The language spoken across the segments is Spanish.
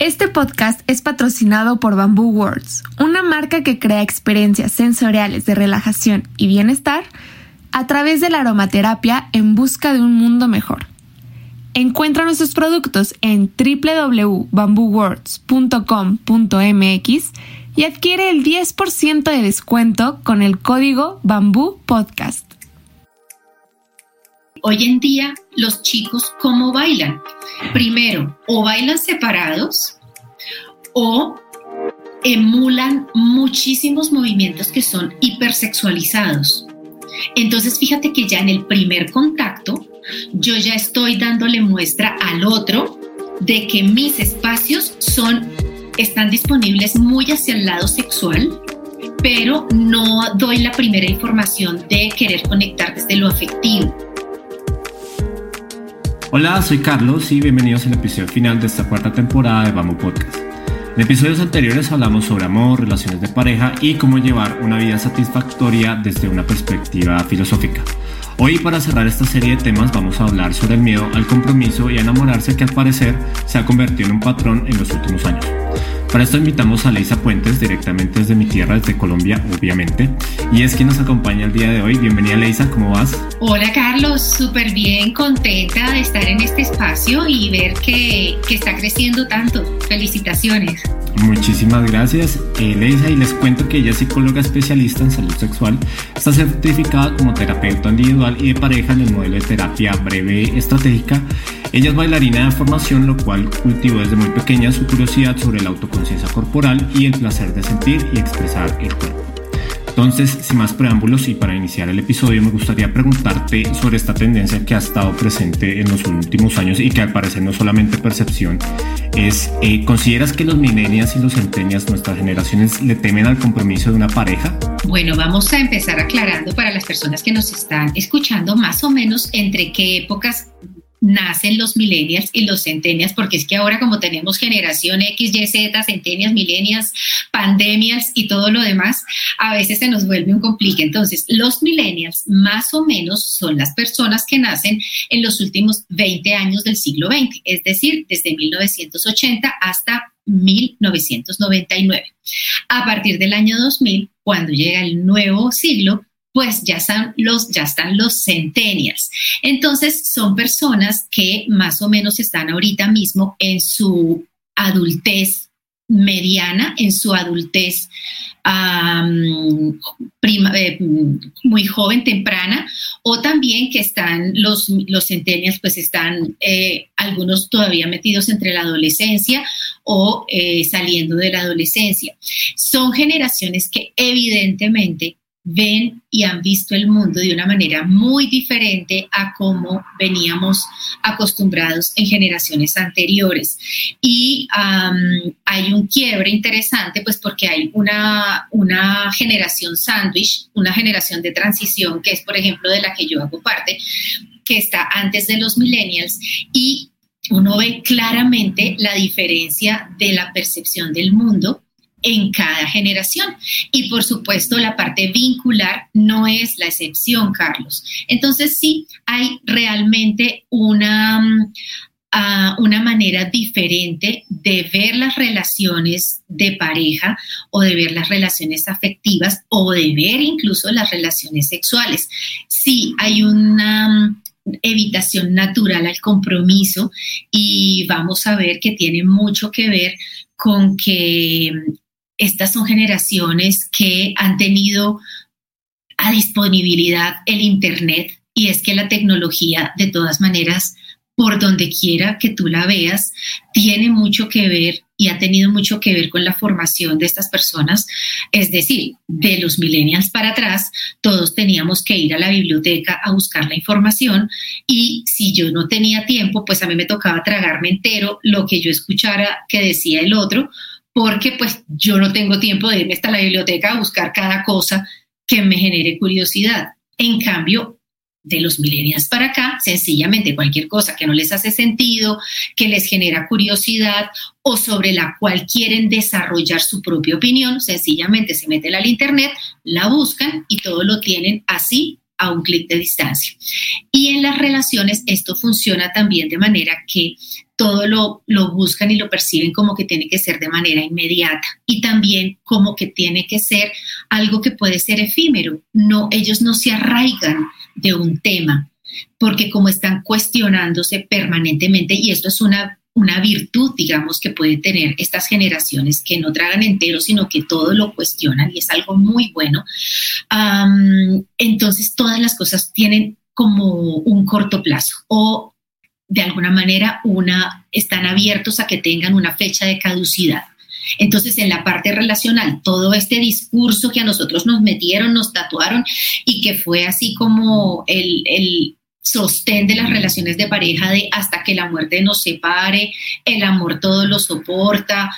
Este podcast es patrocinado por Bamboo Words, una marca que crea experiencias sensoriales de relajación y bienestar a través de la aromaterapia en busca de un mundo mejor. Encuentra nuestros productos en www.bamboowords.com.mx y adquiere el 10% de descuento con el código Bamboo Podcast. Hoy en día, los chicos, ¿cómo bailan? Primero, o bailan separados o emulan muchísimos movimientos que son hipersexualizados. Entonces, fíjate que ya en el primer contacto, yo ya estoy dándole muestra al otro de que mis espacios son, están disponibles muy hacia el lado sexual, pero no doy la primera información de querer conectar desde lo afectivo. Hola, soy Carlos y bienvenidos al episodio final de esta cuarta temporada de Vamos Podcast. En episodios anteriores hablamos sobre amor, relaciones de pareja y cómo llevar una vida satisfactoria desde una perspectiva filosófica. Hoy para cerrar esta serie de temas vamos a hablar sobre el miedo al compromiso y a enamorarse que al parecer se ha convertido en un patrón en los últimos años. Para esto invitamos a Leisa Puentes, directamente desde mi tierra, desde Colombia, obviamente. Y es quien nos acompaña el día de hoy. Bienvenida Leisa, ¿cómo vas? Hola Carlos, súper bien, contenta de estar en este espacio y ver que, que está creciendo tanto. Felicitaciones. Muchísimas gracias, eh, Leisa, y les cuento que ella es psicóloga especialista en salud sexual. Está certificada como terapeuta individual y de pareja en el modelo de terapia breve estratégica ella es bailarina de formación, lo cual cultivó desde muy pequeña su curiosidad sobre la autoconciencia corporal y el placer de sentir y expresar el cuerpo. Entonces, sin más preámbulos y para iniciar el episodio, me gustaría preguntarte sobre esta tendencia que ha estado presente en los últimos años y que al parecer no solamente percepción eh, ¿consideras que los millennials y los centenias, nuestras generaciones, le temen al compromiso de una pareja? Bueno, vamos a empezar aclarando para las personas que nos están escuchando más o menos entre qué épocas nacen los millennials y los centenias, porque es que ahora como tenemos generación X, Y, Z, centenias, millennials, pandemias y todo lo demás, a veces se nos vuelve un complique. Entonces, los millennials más o menos son las personas que nacen en los últimos 20 años del siglo XX, es decir, desde 1980 hasta 1999. A partir del año 2000, cuando llega el nuevo siglo, pues ya están los, ya están los centenias. Entonces, son personas que más o menos están ahorita mismo en su adultez mediana, en su adultez eh, muy joven, temprana, o también que están los, los centenias, pues están eh, algunos todavía metidos entre la adolescencia o eh, saliendo de la adolescencia. Son generaciones que evidentemente ven y han visto el mundo de una manera muy diferente a como veníamos acostumbrados en generaciones anteriores. Y hay un quiebre interesante, pues porque hay una, una generación sándwich, una generación de transición, que es, por ejemplo, de la que yo hago parte, que está antes de los millennials y uno ve claramente la diferencia de la percepción del mundo en cada generación. Y por supuesto, la parte vincular no es la excepción, Carlos. Entonces, sí, hay realmente una, mm, ah, una manera diferente de ver las relaciones de pareja o de ver las relaciones afectivas o de ver incluso las relaciones sexuales. Sí, hay una mm, evitación natural al compromiso y vamos a ver que tiene mucho que ver con que mm, estas son generaciones que han tenido a disponibilidad el Internet y es que la tecnología, de todas maneras, por donde quiera que tú la veas, tiene mucho que ver y ha tenido mucho que ver con la formación de estas personas. Es decir, de los millennials para atrás, todos teníamos que ir a la biblioteca a buscar la información y si yo no tenía tiempo, pues a mí me tocaba tragarme entero lo que yo escuchara que decía el otro porque pues yo no tengo tiempo de irme hasta la biblioteca a buscar cada cosa que me genere curiosidad. En cambio, de los millennials para acá, sencillamente cualquier cosa que no les hace sentido, que les genera curiosidad o sobre la cual quieren desarrollar su propia opinión, sencillamente se meten al internet, la buscan y todo lo tienen así a un clic de distancia. Y en las relaciones esto funciona también de manera que todo lo, lo, buscan y lo perciben como que tiene que ser de manera inmediata y también como que tiene que ser algo que puede ser efímero. No, ellos no se arraigan de un tema porque como están cuestionándose permanentemente y esto es una una virtud, digamos, que pueden tener estas generaciones que no tragan entero, sino que todo lo cuestionan y es algo muy bueno. entonces, todas las cosas tienen como un corto plazo o de alguna manera una, están abiertos a que tengan una fecha de caducidad. Entonces, en la parte relacional, todo este discurso que a nosotros nos metieron, nos tatuaron y que fue así como el, el sostén de las relaciones de pareja de hasta que la muerte nos separe, el amor todo lo soporta,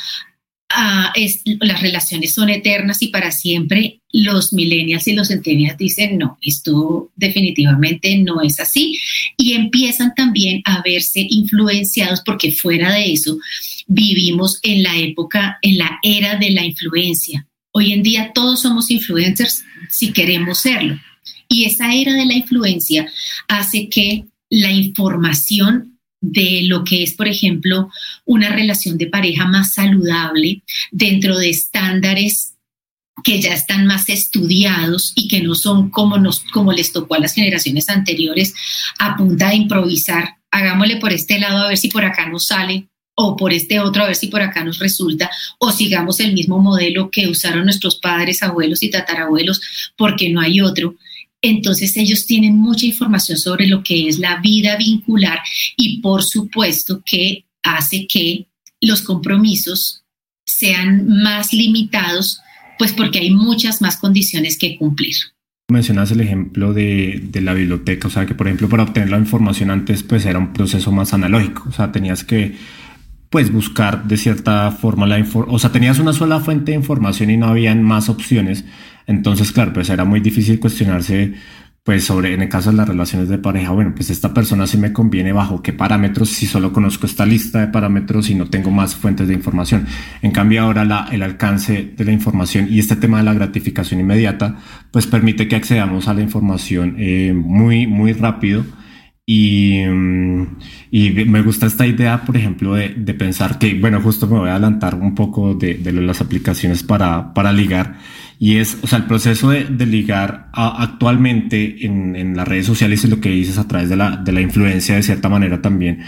ah, es, las relaciones son eternas y para siempre, los millennials y los centennials dicen, no, esto definitivamente no es así y empiezan también a verse influenciados porque fuera de eso vivimos en la época, en la era de la influencia. Hoy en día todos somos influencers si queremos serlo. Y esa era de la influencia hace que la información de lo que es, por ejemplo, una relación de pareja más saludable dentro de estándares que ya están más estudiados y que no son como, nos, como les tocó a las generaciones anteriores a punta de improvisar. Hagámosle por este lado a ver si por acá nos sale o por este otro a ver si por acá nos resulta, o sigamos el mismo modelo que usaron nuestros padres, abuelos y tatarabuelos, porque no hay otro. Entonces ellos tienen mucha información sobre lo que es la vida vincular y por supuesto que hace que los compromisos sean más limitados, pues porque hay muchas más condiciones que cumplir. Mencionas el ejemplo de, de, la biblioteca, o sea que por ejemplo para obtener la información antes pues era un proceso más analógico, o sea tenías que pues buscar de cierta forma la información, o sea tenías una sola fuente de información y no habían más opciones, entonces, claro, pues era muy difícil cuestionarse, pues sobre, en el caso de las relaciones de pareja, bueno, pues esta persona sí me conviene bajo qué parámetros si solo conozco esta lista de parámetros y no tengo más fuentes de información. En cambio, ahora el alcance de la información y este tema de la gratificación inmediata, pues permite que accedamos a la información eh, muy, muy rápido. Y, mm, y, me gusta esta idea, por ejemplo, de, de, pensar que, bueno, justo me voy a adelantar un poco de, de las aplicaciones para, para ligar y es, o sea, el proceso de, ligar actualmente en, en, las redes sociales y lo que dices a través de la, de la influencia de cierta manera también.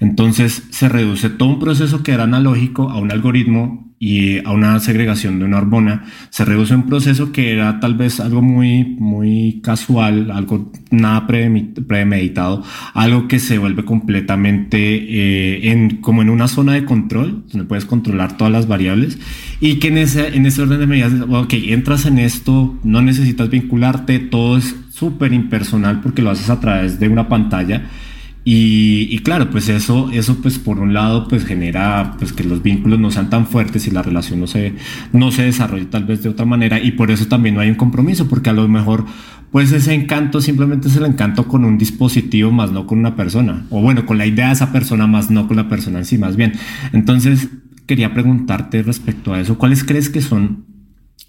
Entonces se reduce todo un proceso que era analógico a un algoritmo y a una segregación de una hormona, se reduce un proceso que era tal vez algo muy, muy casual, algo nada premeditado, algo que se vuelve completamente eh, en, como en una zona de control, donde puedes controlar todas las variables y que en ese, en ese orden de medidas, ok, entras en esto, no necesitas vincularte, todo es súper impersonal porque lo haces a través de una pantalla y, claro, pues eso, eso pues por un lado pues genera pues que los vínculos no sean tan fuertes y la relación no se, no se desarrolle tal vez de otra manera y por eso también no hay un compromiso porque a lo mejor pues ese encanto simplemente es el encanto con un dispositivo más no con una persona o bueno con la idea de esa persona más no con la persona en sí más bien. Entonces quería preguntarte respecto a eso, ¿cuáles crees que son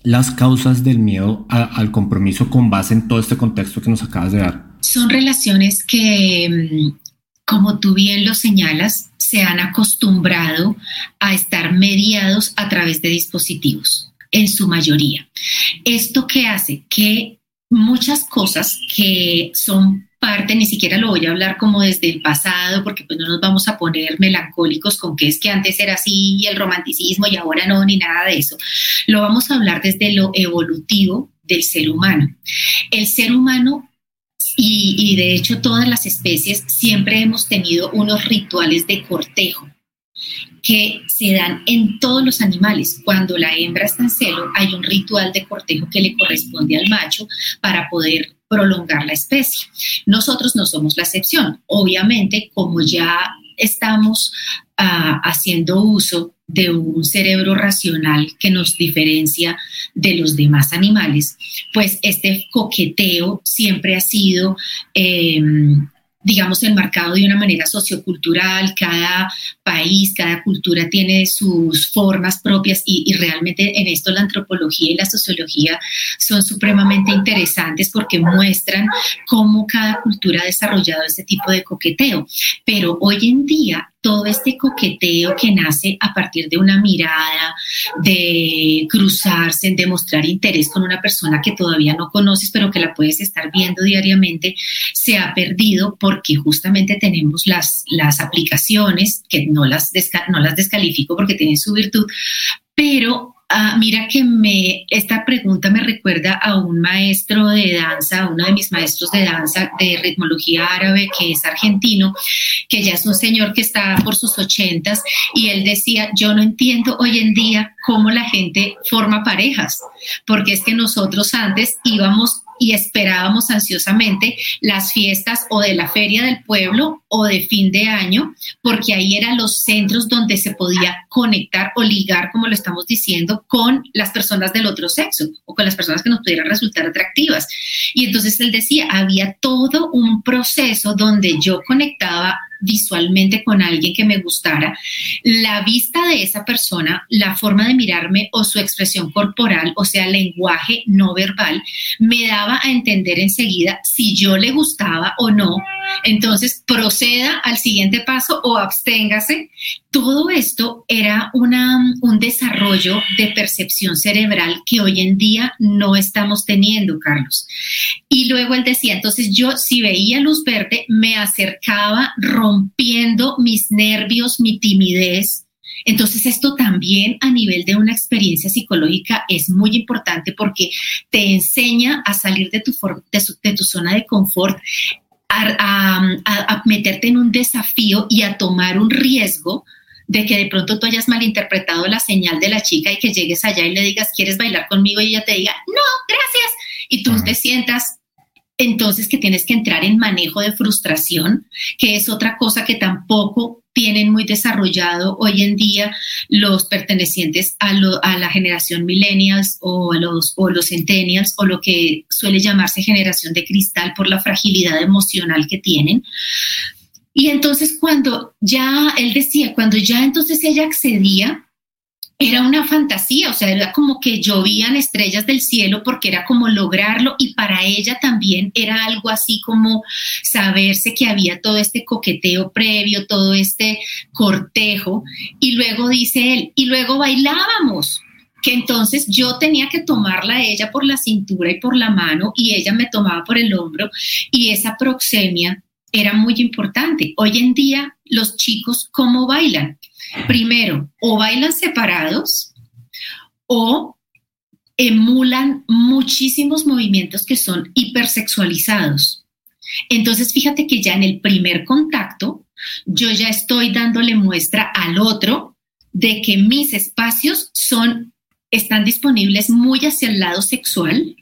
las causas del miedo al compromiso con base en todo este contexto que nos acabas de dar? Son relaciones que mm, como tú bien lo señalas, se han acostumbrado a estar mediados a través de dispositivos, en su mayoría. Esto que hace que muchas cosas que son parte, ni siquiera lo voy a hablar como desde el pasado, porque pues no nos vamos a poner melancólicos con que es que antes era así y el romanticismo y ahora no, ni nada de eso. Lo vamos a hablar desde lo evolutivo del ser humano. El ser humano y, de hecho todas las especies siempre hemos tenido unos rituales de cortejo que se dan en todos los animales. Cuando la hembra está en celo, hay un ritual de cortejo que le corresponde al macho para poder prolongar la especie. Nosotros no somos la excepción. Obviamente, como ya estamos ah, haciendo uso de un cerebro racional que nos diferencia de los demás animales, pues este coqueteo siempre ha sido eh, digamos, enmarcado de una manera sociocultural, cada país, cada cultura tiene sus formas propias y, realmente en esto la antropología y la sociología son supremamente interesantes porque muestran cómo cada cultura ha desarrollado este tipo de coqueteo. Pero hoy en día todo este coqueteo que nace a partir de una mirada, de cruzarse, de mostrar interés con una persona que todavía no conoces, pero que la puedes estar viendo diariamente, se ha perdido porque justamente tenemos las, las aplicaciones, que no las, no las descalifico porque tienen su virtud, pero Ah, mira que me, esta pregunta me recuerda a un maestro de danza, uno de mis maestros de danza de ritmología árabe, que es argentino, que ya es un señor que está por sus ochentas, y él decía, yo no entiendo hoy en día cómo la gente forma parejas, porque es que nosotros antes íbamos y esperábamos ansiosamente las fiestas o de la feria del pueblo o de fin de año, porque ahí eran los centros donde se podía conectar o ligar, como lo estamos diciendo, con las personas del otro sexo o con las personas que nos pudieran resultar atractivas. Y entonces él decía, había todo un proceso donde yo conectaba visualmente con alguien que me gustara, la vista de esa persona, la forma de mirarme o su expresión corporal, o sea, lenguaje no verbal, me daba a entender enseguida si yo le gustaba o no. Entonces, proceda al siguiente paso o absténgase. Todo esto era una, un desarrollo de percepción cerebral que hoy en día no estamos teniendo, Carlos. Y luego él decía, entonces yo si veía luz verde, me acercaba, rompiendo mis nervios, mi timidez. Entonces esto también a nivel de una experiencia psicológica es muy importante porque te enseña a salir de tu, de, tu zona de confort, a, meterte en un desafío y a tomar un riesgo de que de pronto tú hayas malinterpretado la señal de la chica y que llegues allá y le digas, ¿quieres bailar conmigo? Y ella te diga, no, gracias. Y tú te sientas entonces que tienes que entrar en manejo de frustración, que es otra cosa que tampoco tienen muy desarrollado hoy en día los pertenecientes a, la generación millennials o a los, o los centennials o lo que suele llamarse generación de cristal por la fragilidad emocional que tienen. Y entonces cuando ya, él decía, cuando ya entonces ella accedía, era una fantasía, o sea, era como que llovían estrellas del cielo porque era como lograrlo y para ella también era algo así como saberse que había todo este coqueteo previo, todo este cortejo y luego dice él, y luego bailábamos, que entonces yo tenía que tomarla a ella por la cintura y por la mano y ella me tomaba por el hombro y esa proxemia era muy importante. Hoy en día los chicos, ¿cómo bailan? Primero, o bailan separados o emulan muchísimos movimientos que son hipersexualizados. Entonces, fíjate que ya en el primer contacto, yo ya estoy dándole muestra al otro de que mis espacios son, están disponibles muy hacia el lado sexual,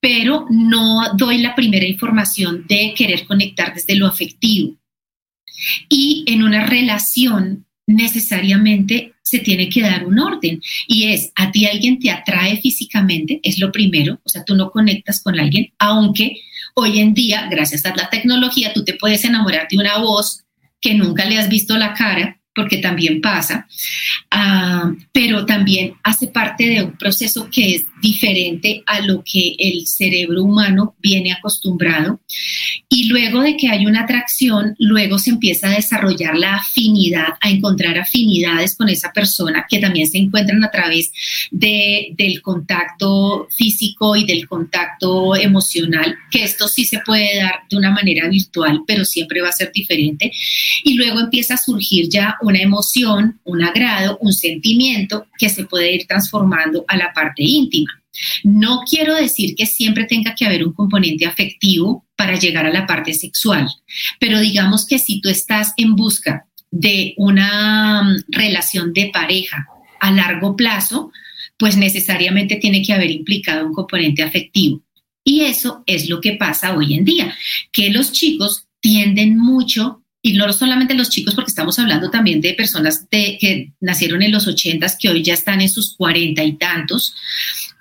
pero no doy la primera información de querer conectar desde lo afectivo. Y en una relación necesariamente se tiene que dar un orden. Y es a ti alguien te atrae físicamente, es lo primero, o sea, tú no conectas con alguien, aunque hoy en día, gracias a la tecnología, tú te puedes enamorar de una voz que nunca le has visto la cara porque también pasa, ah, pero también hace parte de un proceso que es diferente a lo que el cerebro humano viene acostumbrado. Y luego de que hay una atracción, luego se empieza a desarrollar la afinidad, a encontrar afinidades con esa persona que también se encuentran a través de, del contacto físico y del contacto emocional, que esto sí se puede dar de una manera virtual, pero siempre va a ser diferente. Y luego empieza a surgir ya una emoción, un agrado, un sentimiento que se puede ir transformando a la parte íntima. No quiero decir que siempre tenga que haber un componente afectivo para llegar a la parte sexual, pero digamos que si tú estás en busca de una mm, relación de pareja a largo plazo, pues necesariamente tiene que haber implicado un componente afectivo. Y eso es lo que pasa hoy en día, que los chicos tienden mucho y no solamente los chicos, porque estamos hablando también de personas que nacieron en los ochentas, que hoy ya están en sus cuarenta y tantos,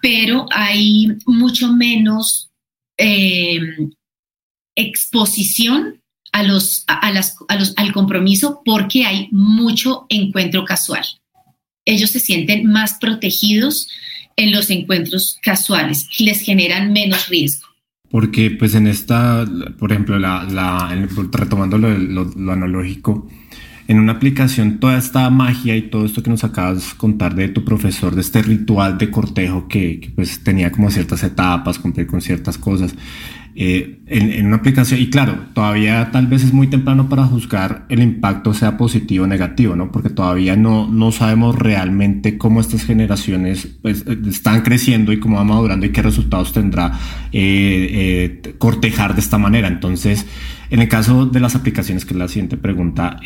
pero hay mucho menos eh, exposición a los, a, las, a los, al compromiso porque hay mucho encuentro casual. Ellos se sienten más protegidos en los encuentros casuales, les generan menos riesgo. Porque pues en esta, por ejemplo, la, la, retomando lo, lo, analógico, en una aplicación toda esta magia y todo esto que nos acabas de contar de tu profesor, de este ritual de cortejo que, que pues tenía como ciertas etapas, cumplir con ciertas cosas, eh, en, una aplicación. Y claro, todavía tal vez es muy temprano para juzgar el impacto sea positivo o negativo, ¿no? Porque todavía no, no sabemos realmente cómo estas generaciones pues, están creciendo y cómo van madurando y qué resultados tendrá eh, eh, cortejar de esta manera. Entonces, en el caso de las aplicaciones, que es la siguiente pregunta,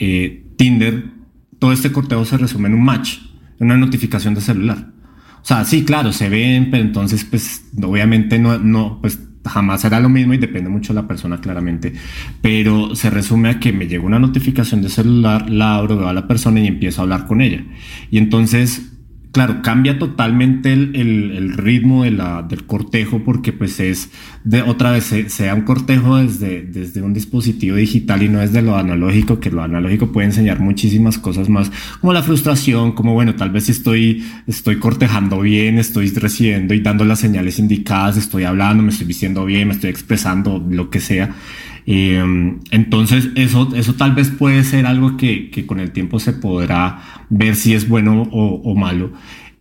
Tinder, todo este cortejo se resume en un match, en una notificación de celular. O sea, sí, claro, se ven, pero entonces, pues, obviamente no, no, pues jamás será lo mismo y depende mucho de la persona claramente, pero se resume a que me llega una notificación de celular, la abro, veo a la persona y empiezo a hablar con ella. Y entonces claro, cambia totalmente el, ritmo de la, del cortejo porque pues es de otra vez sea un cortejo desde, desde un dispositivo digital y no desde lo analógico, que lo analógico puede enseñar muchísimas cosas más, como la frustración, como bueno, tal vez estoy, estoy cortejando bien, estoy recibiendo y dando las señales indicadas, estoy hablando, me estoy vistiendo bien, me estoy expresando, lo que sea. Em, entonces, eso, eso tal vez puede ser algo que, que, con el tiempo se podrá ver si es bueno o, o malo.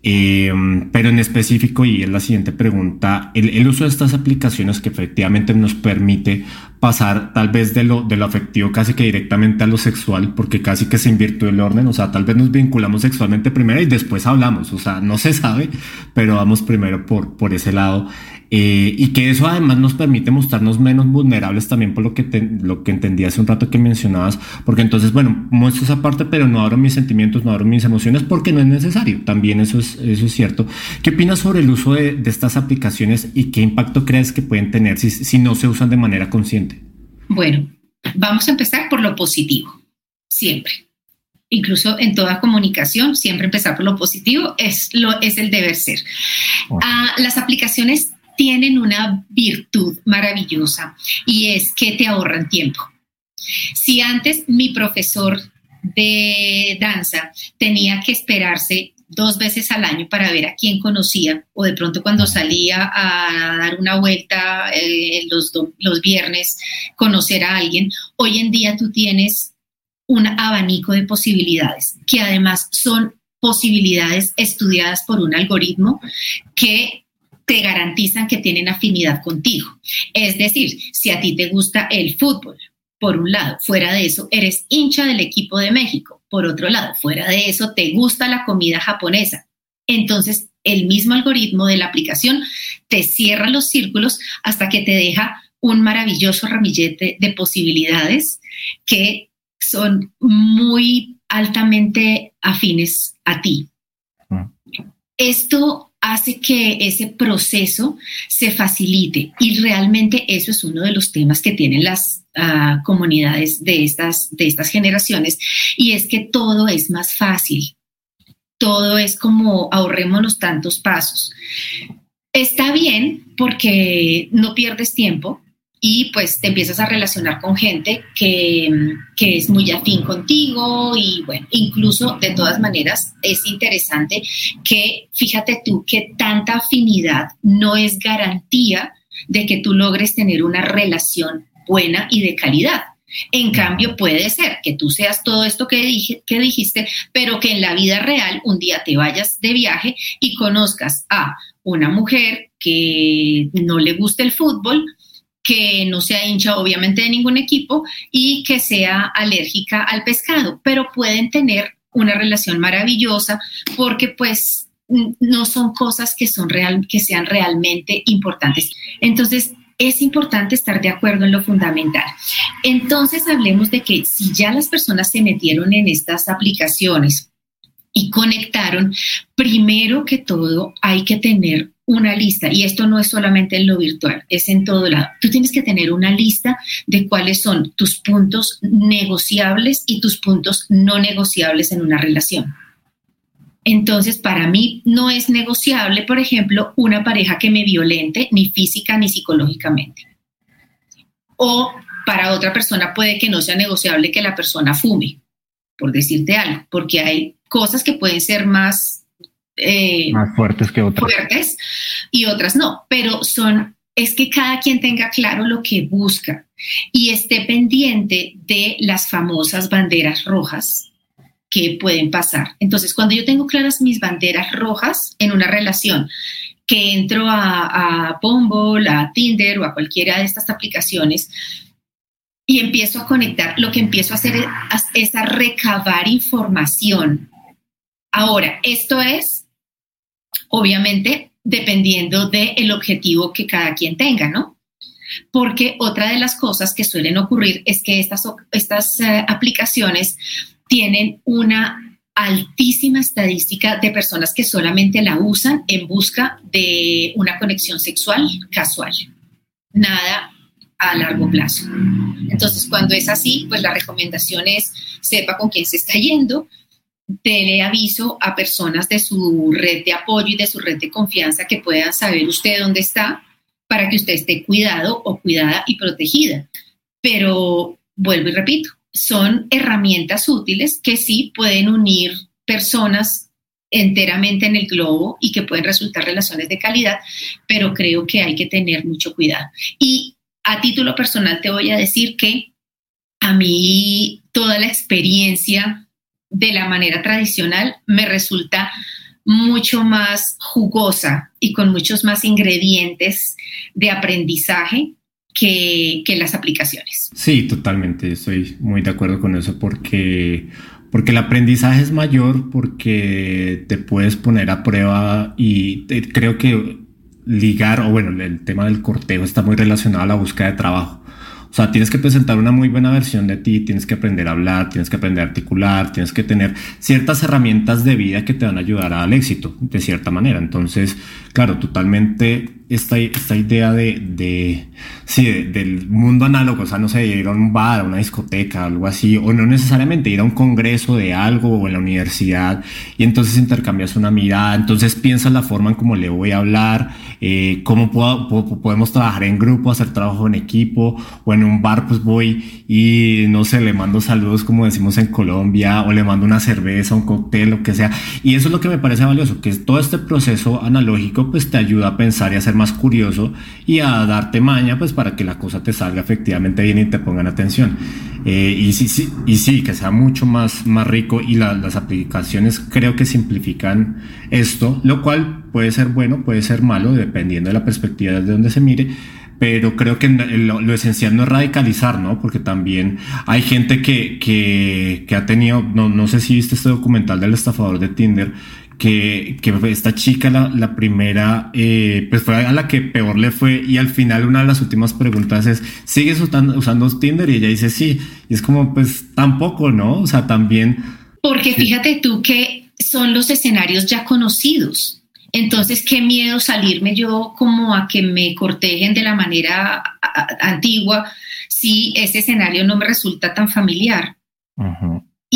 Em, pero en específico, y es la siguiente pregunta, el, el, uso de estas aplicaciones que efectivamente nos permite pasar tal vez de lo, de lo afectivo casi que directamente a lo sexual, porque casi que se invirtió el orden, o sea, tal vez nos vinculamos sexualmente primero y después hablamos, o sea, no se sabe, pero vamos primero por, por ese lado. Eh, y que eso además nos permite mostrarnos menos vulnerables también por lo que, lo que entendí hace un rato que mencionabas, porque entonces, bueno, muestro esa parte, pero no abro mis sentimientos, no abro mis emociones porque no es necesario. También eso es, eso es cierto. ¿Qué opinas sobre el uso de, de estas aplicaciones y qué impacto crees que pueden tener si, si no se usan de manera consciente? Bueno, vamos a empezar por lo positivo, siempre incluso en toda comunicación, siempre empezar por lo positivo es, lo, es el deber ser. Ah, las aplicaciones tienen una virtud maravillosa y es que te ahorran tiempo. Si antes mi profesor de danza tenía que esperarse dos veces al año para ver a quién conocía o de pronto cuando salía a dar una vuelta eh, los, los viernes conocer a alguien, hoy en día tú tienes un abanico de posibilidades que además son posibilidades estudiadas por un algoritmo que te garantizan que tienen afinidad contigo. Es decir, si a ti te gusta el fútbol, por un lado, fuera de eso, eres hincha del equipo de México, por otro lado, fuera de eso, te gusta la comida japonesa. Entonces, el mismo algoritmo de la aplicación te cierra los círculos hasta que te deja un maravilloso ramillete de posibilidades que son muy altamente afines a ti. Mm. Esto hace que ese proceso se facilite. Y realmente eso es uno de los temas que tienen las ah, comunidades de estas, de estas generaciones. Y es que todo es más fácil, todo es como ahorrémonos tantos pasos. Está bien porque no pierdes tiempo, y pues te empiezas a relacionar con gente que, que, es muy afín contigo y bueno, incluso de todas maneras es interesante que fíjate tú que tanta afinidad no es garantía de que tú logres tener una relación buena y de calidad. En cambio, puede ser que tú seas todo esto que, dije, que dijiste, pero que en la vida real un día te vayas de viaje y conozcas a una mujer que no le gusta el fútbol, que no sea hincha obviamente de ningún equipo y que sea alérgica al pescado, pero pueden tener una relación maravillosa porque pues no son cosas que son real, que sean realmente importantes. Entonces, es importante estar de acuerdo en lo fundamental. Entonces, hablemos de que si ya las personas se metieron en estas aplicaciones y conectaron, primero que todo hay que tener una lista, y esto no es solamente en lo virtual, es en todo lado. Tú tienes que tener una lista de cuáles son tus puntos negociables y tus puntos no negociables en una relación. Entonces, para mí no es negociable, por ejemplo, una pareja que me violente ni física ni psicológicamente. O para otra persona puede que no sea negociable que la persona fume, por decirte algo, porque hay cosas que pueden ser más eh, más fuertes que otras. Fuertes y otras no, pero son, es que cada quien tenga claro lo que busca y esté pendiente de las famosas banderas rojas que pueden pasar. Entonces, cuando yo tengo claras mis banderas rojas en una relación, que entro a, a Bumble, a Tinder o a cualquiera de estas aplicaciones, y empiezo a conectar, lo que empiezo a hacer es, es, a recabar información. Ahora, esto es obviamente dependiendo del objetivo que cada quien tenga, ¿no? Porque otra de las cosas que suelen ocurrir es que estas, estas eh, aplicaciones tienen una altísima estadística de personas que solamente la usan en busca de una conexión sexual casual, nada a largo plazo. Entonces, cuando es así, pues la recomendación es sepa con quién se está yendo, dele aviso a personas de su red de apoyo y de su red de confianza que puedan saber usted dónde está para que usted esté cuidado o cuidada y protegida. Pero vuelvo y repito, son herramientas útiles que sí pueden unir personas enteramente en el globo y que pueden resultar relaciones de calidad, pero creo que hay que tener mucho cuidado. Y a título personal te voy a decir que a mí toda la experiencia de la manera tradicional me resulta mucho más jugosa y con muchos más ingredientes de aprendizaje que, las aplicaciones. Sí, totalmente, estoy muy de acuerdo con eso porque, porque el aprendizaje es mayor, porque te puedes poner a prueba y creo que ligar, o bueno, el tema del cortejo está muy relacionado a la búsqueda de trabajo. O sea, tienes que presentar una muy buena versión de ti, tienes que aprender a hablar, tienes que aprender a articular, tienes que tener ciertas herramientas de vida que te van a ayudar al éxito, de cierta manera. Entonces, claro, totalmente esta, esta idea de, de sí, del mundo análogo, o sea, no sé, ir a un bar, a una discoteca, algo así, o no necesariamente ir a un congreso de algo o en la universidad, y entonces intercambias una mirada, entonces piensas la forma en cómo le voy a hablar, eh, cómo puedo, podemos trabajar en grupo, hacer trabajo en equipo, o en un bar pues voy y no sé, le mando saludos como decimos en Colombia, o le mando una cerveza, un cóctel, lo que sea, y eso es lo que me parece valioso, que todo este proceso analógico pues te ayuda a pensar y a ser más curioso y a darte maña pues para que la cosa te salga efectivamente bien y te pongan atención. Eh, y, sí, y sí, que sea mucho más, más rico y las aplicaciones creo que simplifican esto, lo cual puede ser bueno, puede ser malo, dependiendo de la perspectiva desde donde se mire, pero creo que lo, esencial no es radicalizar, ¿no? Porque también hay gente que, que, que ha tenido, no, no sé si viste este documental del estafador de Tinder, que, que esta chica, la, la primera, eh, pues fue a la que peor le fue y al final una de las últimas preguntas es, ¿sigues usando, usando Tinder? Y ella dice, sí. Y es como, pues tampoco, ¿no? O sea, también... Porque fíjate tú que son los escenarios ya conocidos. Entonces, qué miedo salirme yo como a que me cortejen de la manera antigua si ese escenario no me resulta tan familiar.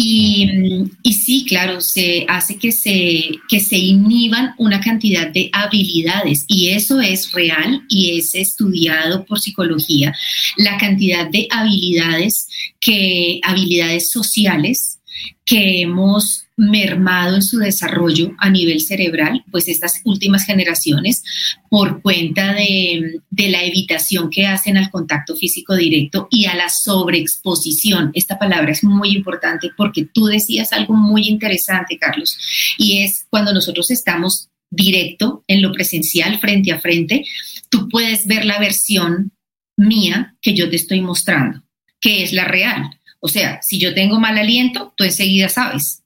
Y, sí, claro, se hace que se, que se inhiban una cantidad de habilidades y eso es real y es estudiado por psicología. La cantidad de habilidades que, habilidades sociales que hemos mermado en su desarrollo a nivel cerebral, pues estas últimas generaciones, por cuenta de, la evitación que hacen al contacto físico directo y a la sobreexposición. Esta palabra es muy importante porque tú decías algo muy interesante, Carlos, y es cuando nosotros estamos directo en lo presencial, frente a frente, tú puedes ver la versión mía que yo te estoy mostrando, que es la real. O sea, si yo tengo mal aliento, tú enseguida sabes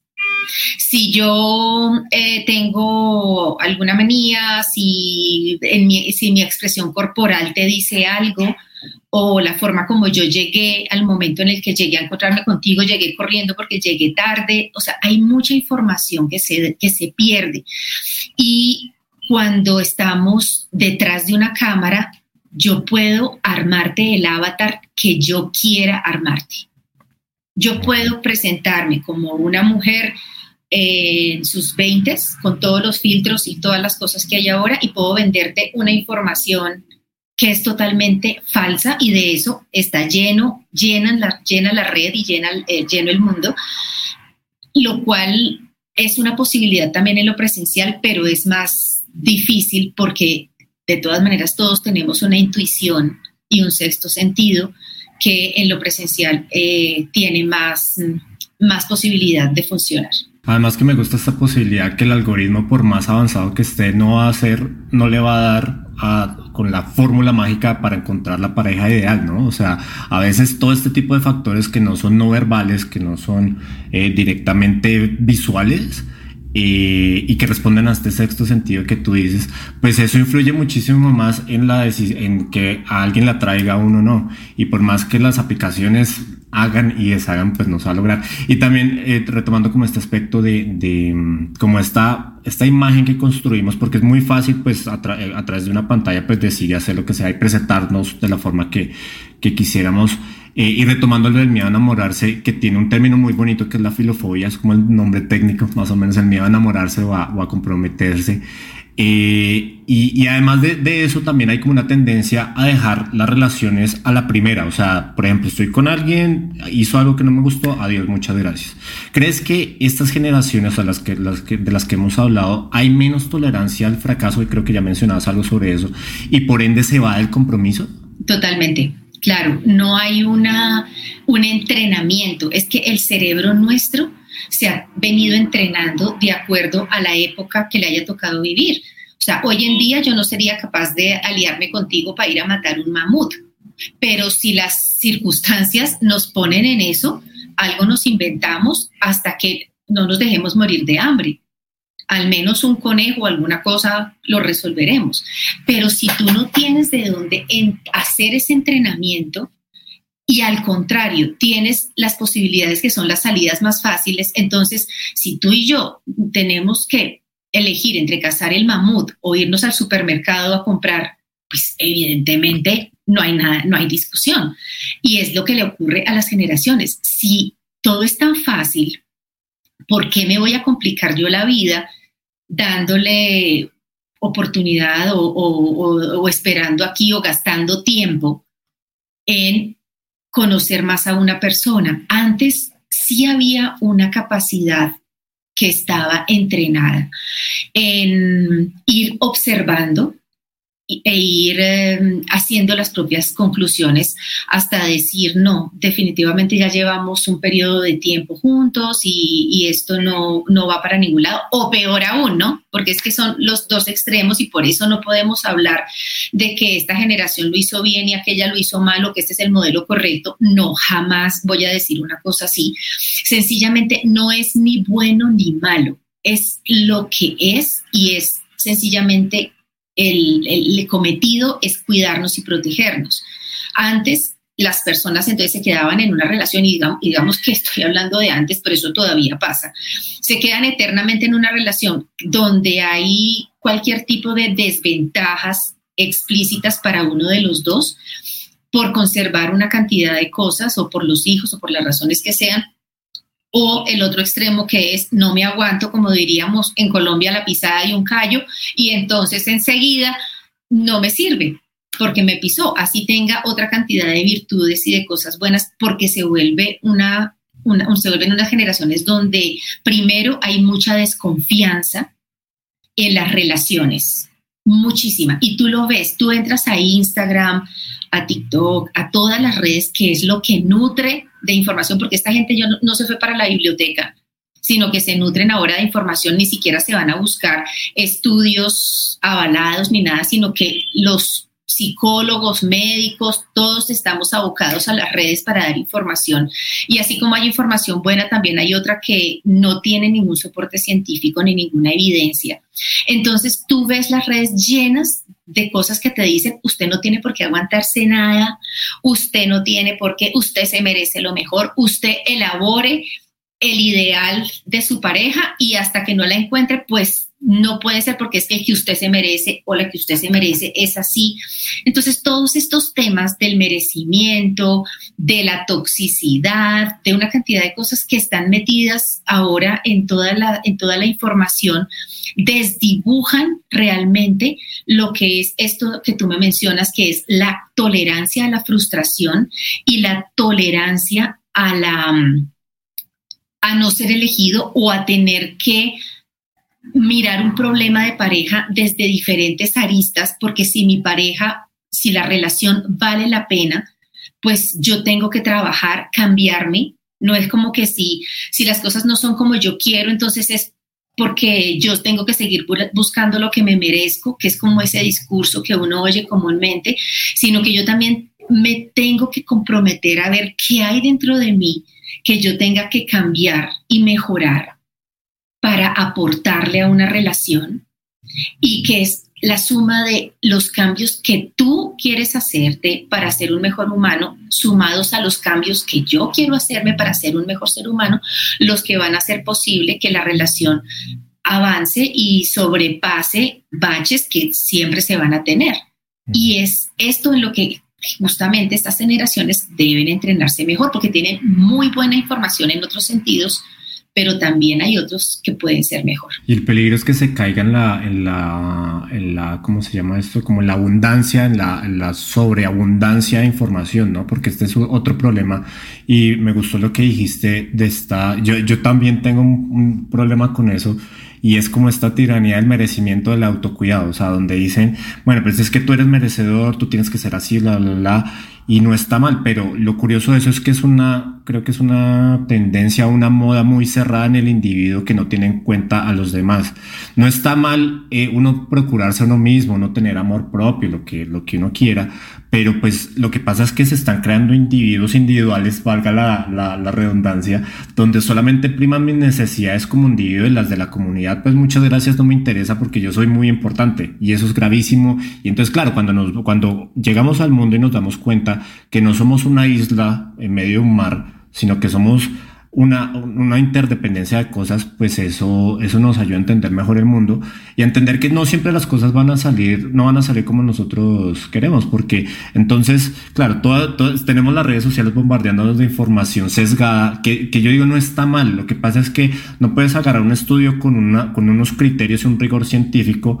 si yo eh, tengo alguna manía, si, mi, si mi expresión corporal te dice algo, o la forma como yo llegué al momento en el que llegué a encontrarme contigo, llegué corriendo porque llegué tarde, o sea, hay mucha información que se, que se pierde. Y cuando estamos detrás de una cámara, yo puedo armarte el avatar que yo quiera armarte. Yo puedo presentarme como una mujer en sus 20 con todos los filtros y todas las cosas que hay ahora y puedo venderte una información que es totalmente falsa y de eso está lleno, llena la, llena la red y llena, eh, lleno el mundo, lo cual es una posibilidad también en lo presencial, pero es más difícil porque de todas maneras todos tenemos una intuición y un sexto sentido que en lo presencial eh, tiene más, más posibilidad de funcionar. Además que me gusta esta posibilidad que el algoritmo, por más avanzado que esté, no va a ser, no le va a dar a, con la fórmula mágica para encontrar la pareja ideal, ¿no? O sea, a veces todo este tipo de factores que no son no verbales, que no son eh, directamente visuales, eh, y que responden a este sexto sentido que tú dices, pues eso influye muchísimo más en la en que a alguien la traiga uno no. Y por más que las aplicaciones hagan y deshagan, pues no se va a lograr. Y también eh, retomando como este aspecto de, de mm, como esta, esta imagen que construimos, porque es muy fácil pues a, eh, a, través de una pantalla pues decir hacer lo que sea y presentarnos de la forma que, que quisiéramos. Eh, y retomando lo del miedo a enamorarse, que tiene un término muy bonito que es la filofobia, es como el nombre técnico, más o menos el miedo a enamorarse o a, o a comprometerse. Eh, y, además de, eso también hay como una tendencia a dejar las relaciones a la primera. O sea, por ejemplo, estoy con alguien, hizo algo que no me gustó, adiós, muchas gracias. ¿Crees que estas generaciones a las que, las que, de las que hemos hablado hay menos tolerancia al fracaso? Y creo que ya mencionabas algo sobre eso. Y por ende se va del compromiso. Totalmente. Claro, no hay una, un entrenamiento. Es que el cerebro nuestro se ha venido entrenando de acuerdo a la época que le haya tocado vivir. O sea, hoy en día yo no sería capaz de aliarme contigo para ir a matar un mamut, pero si las circunstancias nos ponen en eso, algo nos inventamos hasta que no nos dejemos morir de hambre. Al menos un conejo alguna cosa lo resolveremos. Pero si tú no tienes de dónde hacer ese entrenamiento, y al contrario, tienes las posibilidades que son las salidas más fáciles. Entonces, si tú y yo tenemos que elegir entre cazar el mamut o irnos al supermercado a comprar, pues evidentemente no hay nada, no hay discusión. Y es lo que le ocurre a las generaciones. Si todo es tan fácil, ¿por qué me voy a complicar yo la vida dándole oportunidad o, esperando aquí o gastando tiempo en conocer más a una persona. Antes sí había una capacidad que estaba entrenada en ir observando e ir em, haciendo las propias conclusiones hasta decir, no, definitivamente ya llevamos un periodo de tiempo juntos y, esto no, no va para ningún lado, o peor aún, ¿no? Porque es que son los dos extremos y por eso no podemos hablar de que esta generación lo hizo bien y aquella lo hizo mal o que este es el modelo correcto. No, jamás voy a decir una cosa así. Sencillamente no es ni bueno ni malo, es lo que es y es sencillamente el, cometido es cuidarnos y protegernos. Antes las personas entonces se quedaban en una relación y digamos, que estoy hablando de antes, pero eso todavía pasa. Se quedan eternamente en una relación donde hay cualquier tipo de desventajas explícitas para uno de los dos por conservar una cantidad de cosas o por los hijos o por las razones que sean o el otro extremo que es no me aguanto, como diríamos en Colombia, la pisada y un callo, y entonces enseguida no me sirve porque me pisó, así tenga otra cantidad de virtudes y de cosas buenas, porque se vuelve una, se vuelven unas generaciones donde primero hay mucha desconfianza en las relaciones, muchísima, y tú lo ves, tú entras a Instagram, a TikTok, a todas las redes, que es lo que nutre de información, porque esta gente no, no se fue para la biblioteca, sino que se nutren ahora de información, ni siquiera se van a buscar estudios avalados ni nada, sino que los psicólogos, médicos, todos estamos abocados a las redes para dar información. Y así como hay información buena, también hay otra que no tiene ningún soporte científico ni ninguna evidencia. Entonces tú ves las redes llenas de cosas que te dicen, usted no tiene por qué aguantarse nada, usted no tiene por qué, usted se merece lo mejor, usted elabore el ideal de su pareja y hasta que no la encuentre, pues no puede ser porque es que que usted se merece o la que usted se merece es así. Entonces, todos estos temas del merecimiento, de la toxicidad, de una cantidad de cosas que están metidas ahora en toda la, en toda la información, desdibujan realmente lo que es esto que tú me mencionas, que es la tolerancia a la frustración y la tolerancia a la a no ser elegido o a tener que mirar un problema de pareja desde diferentes aristas, porque si mi pareja, si la relación vale la pena, pues yo tengo que trabajar, cambiarme. No es como que si, si las cosas no son como yo quiero, entonces es porque yo tengo que seguir buscando lo que me merezco, que es como ese discurso que uno oye comúnmente, sino que yo también me tengo que comprometer a ver qué hay dentro de mí que yo tenga que cambiar y mejorar para aportarle a una relación y que es la suma de los cambios que tú quieres hacerte para ser un mejor humano, sumados a los cambios que yo quiero hacerme para ser un mejor ser humano, los que van a hacer posible que la relación avance y sobrepase baches que siempre se van a tener. Y es esto en lo que justamente estas generaciones deben entrenarse mejor porque tienen muy buena información en otros sentidos, pero también hay otros que pueden ser mejor. Y el peligro es que se caiga en la, en la, en la ¿cómo se llama esto? Como en la abundancia, en la, la sobreabundancia de información, ¿no? Porque este es otro problema. Y me gustó lo que dijiste de esta, yo, yo también tengo un, un problema con eso y es como esta tiranía del merecimiento del autocuidado, o sea, donde dicen, bueno, pues es que tú eres merecedor, tú tienes que ser así, la, la, la, y no está mal, pero lo curioso de eso es que es una, creo que es una tendencia, una moda muy cerrada en el individuo que no tiene en cuenta a los demás. No está mal eh, uno procurarse a uno mismo, no tener amor propio, lo que, lo que uno quiera, pero pues lo que pasa es que se están creando individuos individuales, valga la, la, la redundancia, donde solamente priman mis necesidades como individuo y las de la comunidad, pues muchas gracias no me interesa porque yo soy muy importante y eso es gravísimo. Y entonces, claro, cuando, nos, cuando llegamos al mundo y nos damos cuenta que no somos una isla en medio de un mar, sino que somos una, una, interdependencia de cosas, pues eso, eso nos ayuda a entender mejor el mundo y a entender que no siempre las cosas van a salir, no van a salir como nosotros queremos, porque entonces, claro, todas tenemos las redes sociales bombardeándonos de información sesgada, que, que, yo digo no está mal, lo que pasa es que no puedes agarrar un estudio con, una, con unos criterios y un rigor científico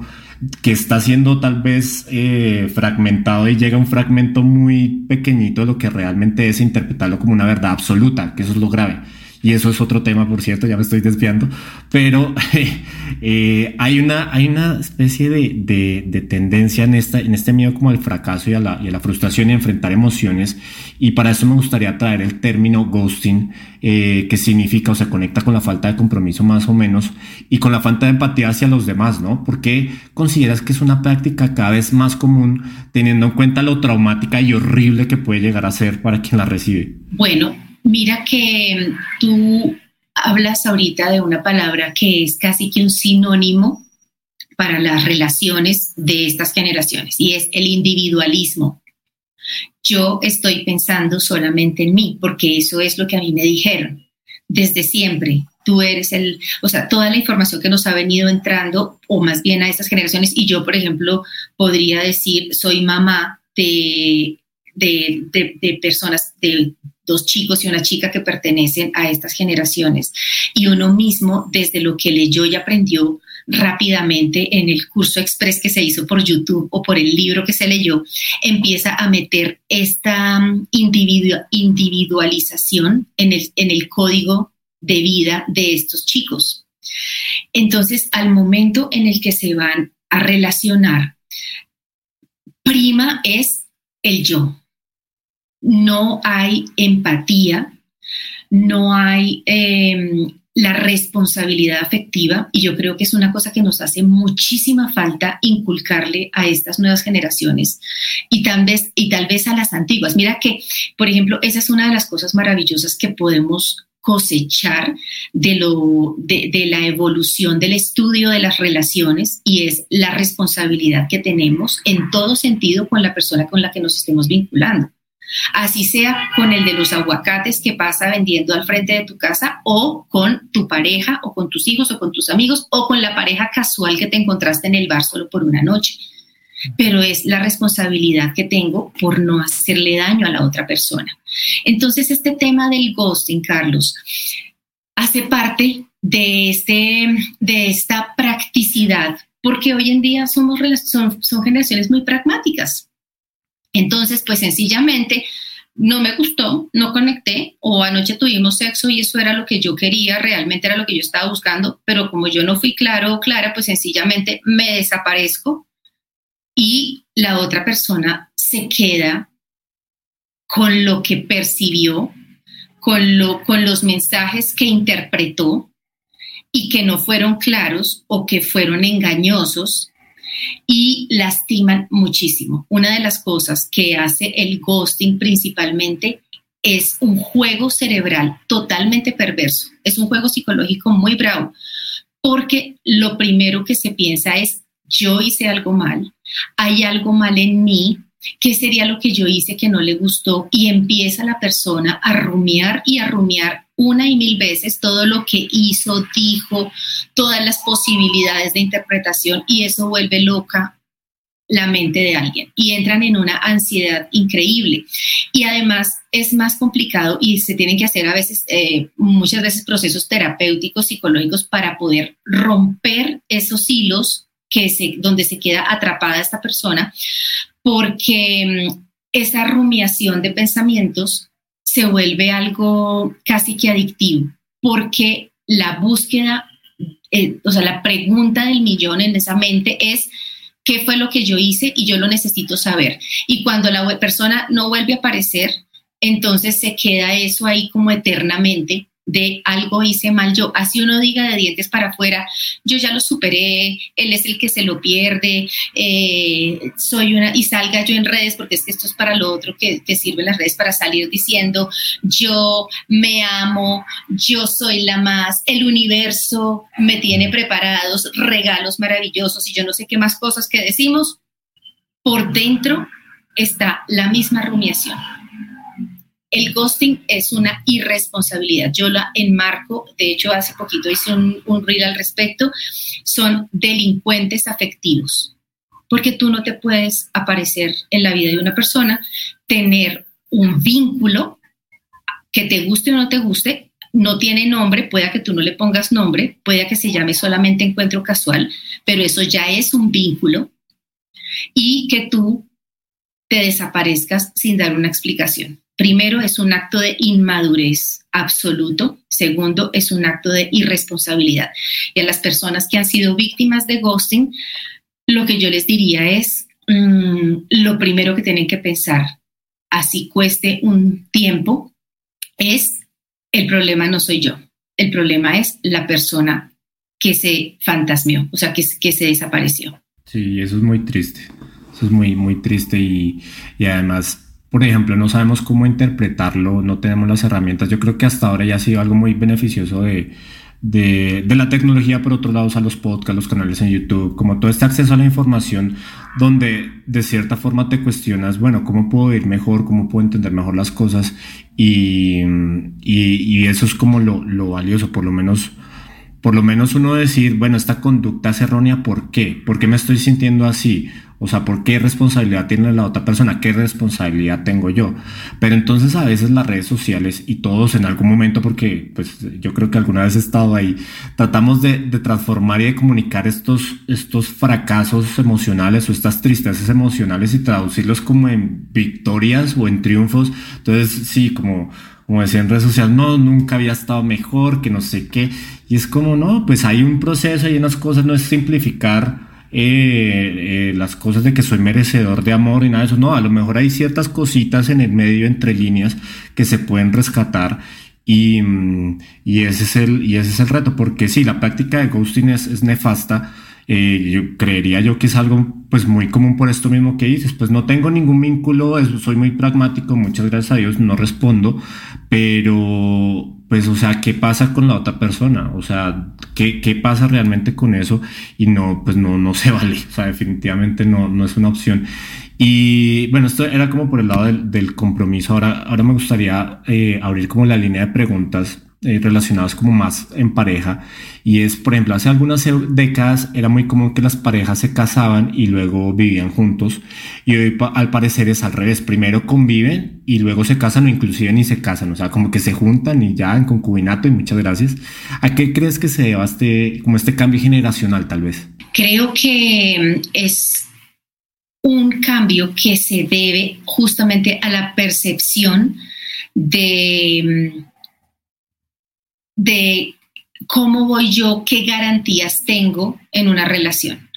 que está siendo tal vez eh, fragmentado y llega un fragmento muy pequeñito de lo que realmente es interpretarlo como una verdad absoluta, que eso es lo grave. Y eso es otro tema, por cierto, ya me estoy desviando, pero eh, hay, una, hay una especie de, de, tendencia en, esta, en este miedo como al fracaso y a, la, a la frustración y enfrentar emociones. Y para eso me gustaría traer el término ghosting, eh, que significa o se conecta con la falta de compromiso más o menos y con la falta de empatía hacia los demás, ¿no? ¿Por qué consideras que es una práctica cada vez más común teniendo en cuenta lo traumática y horrible que puede llegar a ser para quien la recibe? Bueno, Mira que tú hablas ahorita de una palabra que es casi que un sinónimo para las relaciones de estas generaciones y es el individualismo. Yo estoy pensando solamente en mí porque eso es lo que a mí me dijeron desde siempre. Tú eres el, o sea, toda la información que nos ha venido entrando, o más bien a estas generaciones, y yo, por ejemplo, podría decir, soy mamá de, de, de, de personas, de dos chicos y una chica que pertenecen a estas generaciones. Y uno mismo, desde lo que leyó y aprendió rápidamente en el curso express que se hizo por YouTube o por el libro que se leyó, empieza a meter esta mm, individualización en el, en el código de vida de estos chicos. Entonces, al momento en el que se van a relacionar, prima es el yo, no hay empatía, no hay em, la responsabilidad afectiva y yo creo que es una cosa que nos hace muchísima falta inculcarle a estas nuevas generaciones y tal vez, y tal vez a las antiguas. Mira que, por ejemplo, esa es una de las cosas maravillosas que podemos cosechar de, de, la evolución del estudio de las relaciones y es la responsabilidad que tenemos en todo sentido con la persona con la que nos estemos vinculando. Así sea con el de los aguacates que pasa vendiendo al frente de tu casa o con tu pareja o con tus hijos o con tus amigos o con la pareja casual que te encontraste en el bar solo por una noche. Pero es la responsabilidad que tengo por no hacerle daño a la otra persona. Entonces, este tema del ghosting, Carlos, hace parte de, este, de esta practicidad, porque hoy en día somos, son, son generaciones muy pragmáticas. Entonces, pues sencillamente no me gustó, no conecté o anoche tuvimos sexo y eso era lo que yo quería, realmente era lo que yo estaba buscando, pero como yo no fui claro o clara, pues sencillamente me desaparezco y la otra persona se queda con lo que percibió, con, lo, con los mensajes que interpretó y que no fueron claros o que fueron engañosos y lastiman muchísimo. Una de las cosas que hace el ghosting principalmente es un juego cerebral totalmente perverso. Es un juego psicológico muy bravo porque lo primero que se piensa es yo hice algo mal, hay algo mal en mí, ¿qué sería lo que yo hice que no le gustó? Y empieza la persona a rumiar y a rumiar una y mil veces todo lo que hizo, dijo, todas las posibilidades de interpretación y eso vuelve loca la mente de alguien y entran en una ansiedad increíble. Y además es más complicado y se tienen que hacer a veces, eh, muchas veces procesos terapéuticos, psicológicos para poder romper esos hilos que se, donde se queda atrapada esta persona, porque mm, esa rumiación de pensamientos se vuelve algo casi que adictivo, porque la búsqueda, eh, o sea, la pregunta del millón en esa mente es, ¿qué fue lo que yo hice? Y yo lo necesito saber. Y cuando la persona no vuelve a aparecer, entonces se queda eso ahí como eternamente de algo hice mal yo. Así uno diga de dientes para afuera, yo ya lo superé, él es el que se lo pierde, eh, soy una, y salga yo en redes, porque es que esto es para lo otro que, que sirven las redes para salir diciendo, yo me amo, yo soy la más, el universo me tiene preparados regalos maravillosos y yo no sé qué más cosas que decimos. Por dentro está la misma rumiación el ghosting es una irresponsabilidad. Yo la enmarco, de hecho hace poquito hice un, un reel al respecto, son delincuentes afectivos, porque tú no te puedes aparecer en la vida de una persona, tener un vínculo que te guste o no te guste, no tiene nombre, pueda que tú no le pongas nombre, pueda que se llame solamente encuentro casual, pero eso ya es un vínculo y que tú te desaparezcas sin dar una explicación. Primero, es un acto de inmadurez absoluto. Segundo, es un acto de irresponsabilidad. Y a las personas que han sido víctimas de ghosting, lo que yo les diría es, mm, lo primero que tienen que pensar, así cueste un tiempo, es el problema no soy yo, el problema es la persona que se fantasmeó, o sea, que, que se desapareció. Sí, eso es muy triste. Eso es muy, muy triste y, y además por ejemplo, no sabemos cómo interpretarlo, no tenemos las herramientas. Yo creo que hasta ahora ya ha sido algo muy beneficioso de, de, de, la tecnología, por otro lado, a los podcasts, los canales en YouTube, como todo este acceso a la información, donde de cierta forma te cuestionas, bueno, ¿cómo puedo ir mejor? ¿Cómo puedo entender mejor las cosas? Y, y, y eso es como lo, lo valioso, por lo menos por lo menos uno decir, bueno, esta conducta es errónea, ¿por qué? ¿Por qué me estoy sintiendo así? O sea, ¿por qué responsabilidad tiene la otra persona? ¿Qué responsabilidad tengo yo? Pero entonces a veces las redes sociales y todos en algún momento, porque pues yo creo que alguna vez he estado ahí, tratamos de, de transformar y de comunicar estos, estos fracasos emocionales o estas tristezas emocionales y traducirlos como en victorias o en triunfos. Entonces, sí, como como decía en redes sociales, no, nunca había estado mejor, que no sé qué. Y es como, no, pues hay un proceso, hay unas cosas, no es simplificar eh, eh, las cosas de que soy merecedor de amor y nada de eso. No, a lo mejor hay ciertas cositas en el medio, entre líneas, que se pueden rescatar. Y, mm, y, ese, es el, y ese es el reto, porque sí, la práctica de ghosting es, es nefasta eh, yo creería yo que es algo pues muy común por esto mismo que dices, pues no tengo ningún vínculo, soy muy pragmático, muchas gracias a Dios no respondo, pero, pues, o sea, ¿qué pasa con la otra persona? O sea, ¿qué, qué pasa realmente con eso? Y no, pues no, no se vale, o sea, definitivamente no, no es una opción. Y bueno, esto era como por el lado del, compromiso. Ahora, ahora me gustaría eh, abrir como la línea de preguntas eh, relacionadas como más en pareja. Y es, por ejemplo, hace algunas décadas era muy común que las parejas se casaban y luego vivían juntos. Y hoy al parecer es al revés. Primero conviven y luego se casan o inclusive ni se casan. O sea, como que se juntan y ya en concubinato y muchas gracias. ¿A qué crees que se deba este, como este cambio generacional tal vez? Creo que mm, es un cambio que se debe justamente a la percepción de, de cómo voy yo, qué garantías tengo en una relación.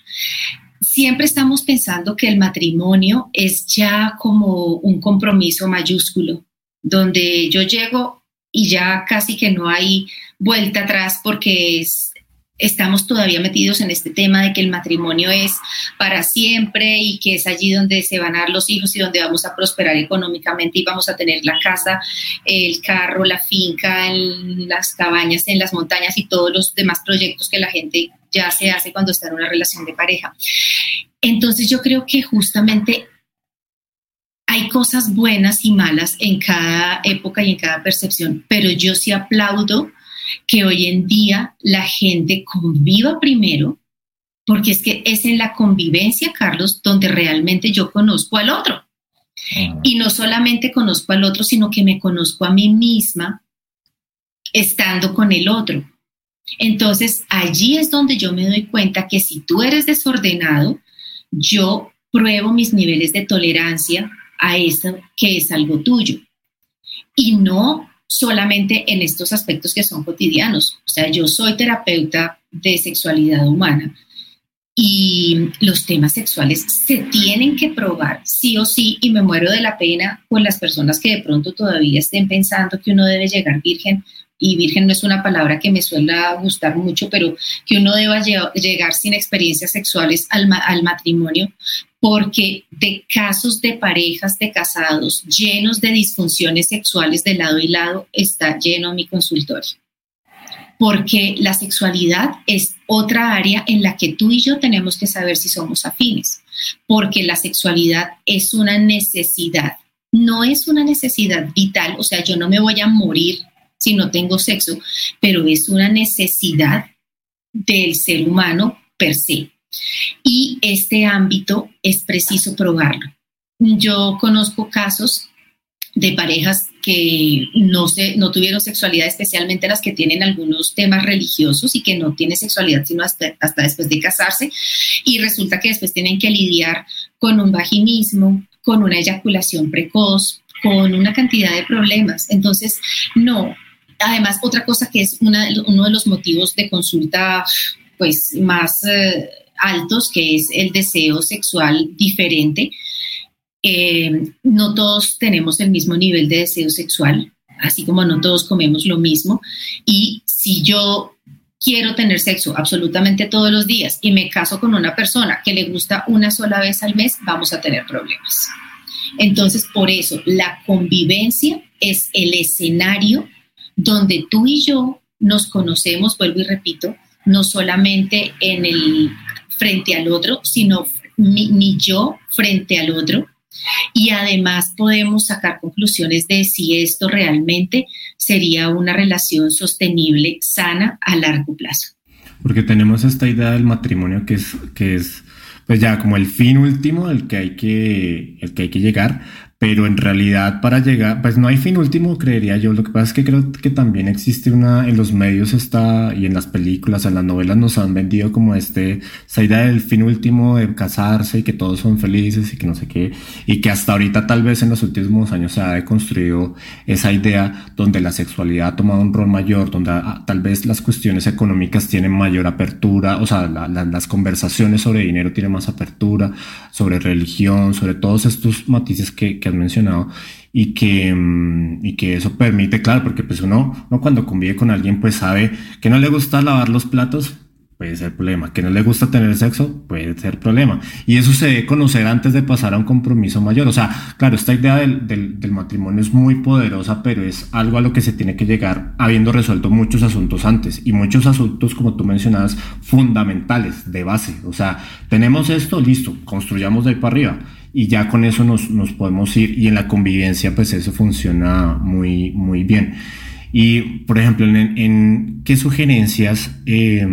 Siempre estamos pensando que el matrimonio es ya como un compromiso mayúsculo, donde yo llego y ya casi que no hay vuelta atrás porque es estamos todavía metidos en este tema de que el matrimonio es para siempre y que es allí donde se van a dar los hijos y donde vamos a prosperar económicamente y vamos a tener la casa, el carro, la finca, las cabañas en las montañas y todos los demás proyectos que la gente ya se hace cuando está en una relación de pareja. Entonces yo creo que justamente hay cosas buenas y malas en cada época y en cada percepción, pero yo sí aplaudo que hoy en día la gente conviva primero, porque es que es en la convivencia, Carlos, donde realmente yo conozco al otro. Y no solamente conozco al otro, sino que me conozco a mí misma estando con el otro. Entonces, allí es donde yo me doy cuenta que si tú eres desordenado, yo pruebo mis niveles de tolerancia a eso que es algo tuyo. Y no solamente en estos aspectos que son cotidianos. O sea, yo soy terapeuta de sexualidad humana y los temas sexuales se tienen que probar sí o sí y me muero de la pena con las personas que de pronto todavía estén pensando que uno debe llegar virgen y virgen no es una palabra que me suele gustar mucho, pero que uno deba llegar sin experiencias sexuales al, al matrimonio, porque de casos de parejas de casados llenos de disfunciones sexuales de lado y lado está lleno mi consultorio. Porque la sexualidad es otra área en la que tú y yo tenemos que saber si somos afines, porque la sexualidad es una necesidad, no es una necesidad vital, o sea, yo no me voy a morir si no tengo sexo, pero es una necesidad del ser humano per se. Y este ámbito es preciso probarlo. Yo conozco casos de parejas que no, se, no tuvieron sexualidad, especialmente las que tienen algunos temas religiosos y que no tienen sexualidad sino hasta, después de casarse, y resulta que después tienen que lidiar con un vaginismo, con una eyaculación precoz, con una cantidad de problemas. Entonces, no. Además, otra cosa que es uno de los motivos de consulta pues más... Eh, altos, que es el deseo sexual diferente. Eh, no todos tenemos el mismo nivel de deseo sexual, así como no todos comemos lo mismo. Y si yo quiero tener sexo absolutamente todos los días y me caso con una persona que le gusta una sola vez al mes, vamos a tener problemas. Entonces, por eso, la convivencia es el escenario donde tú y yo nos conocemos, vuelvo y repito, no solamente en el frente al otro, sino ni, yo frente al otro. Y además podemos sacar conclusiones de si esto realmente sería una relación sostenible, sana a largo plazo. Porque tenemos esta idea del matrimonio que es, que es pues ya como el fin último al que hay que, el que hay que llegar, pero en realidad para llegar, pues no hay fin último, creería yo. Lo que pasa es que creo que también existe una, en los medios está, y en las películas, en las novelas nos han vendido como este, esa idea del fin último de casarse y que todos son felices y que no sé qué, y que hasta ahorita tal vez en los últimos años se ha deconstruido esa idea donde la sexualidad ha tomado un rol mayor, donde ah, tal vez las cuestiones económicas tienen mayor apertura, o sea, las conversaciones sobre dinero tienen más apertura, sobre religión, sobre todos estos matices que has mencionado y que, mm, y que eso permite, claro, porque pues uno, uno cuando convive con alguien pues sabe que no le gusta lavar los platos, puede ser problema. Que no le gusta tener sexo, puede ser problema. Y eso se debe conocer antes de pasar a un compromiso mayor. O sea, claro, esta idea del, del, matrimonio es muy poderosa, pero es algo a lo que se tiene que llegar habiendo resuelto muchos asuntos antes. Y muchos asuntos, como tú mencionabas, fundamentales, de base. O sea, tenemos esto, listo, construyamos de ahí para arriba. Y ya con eso nos, nos podemos ir. Y en la convivencia, pues eso funciona muy, muy bien. Y, por ejemplo, en, qué sugerencias... Eh,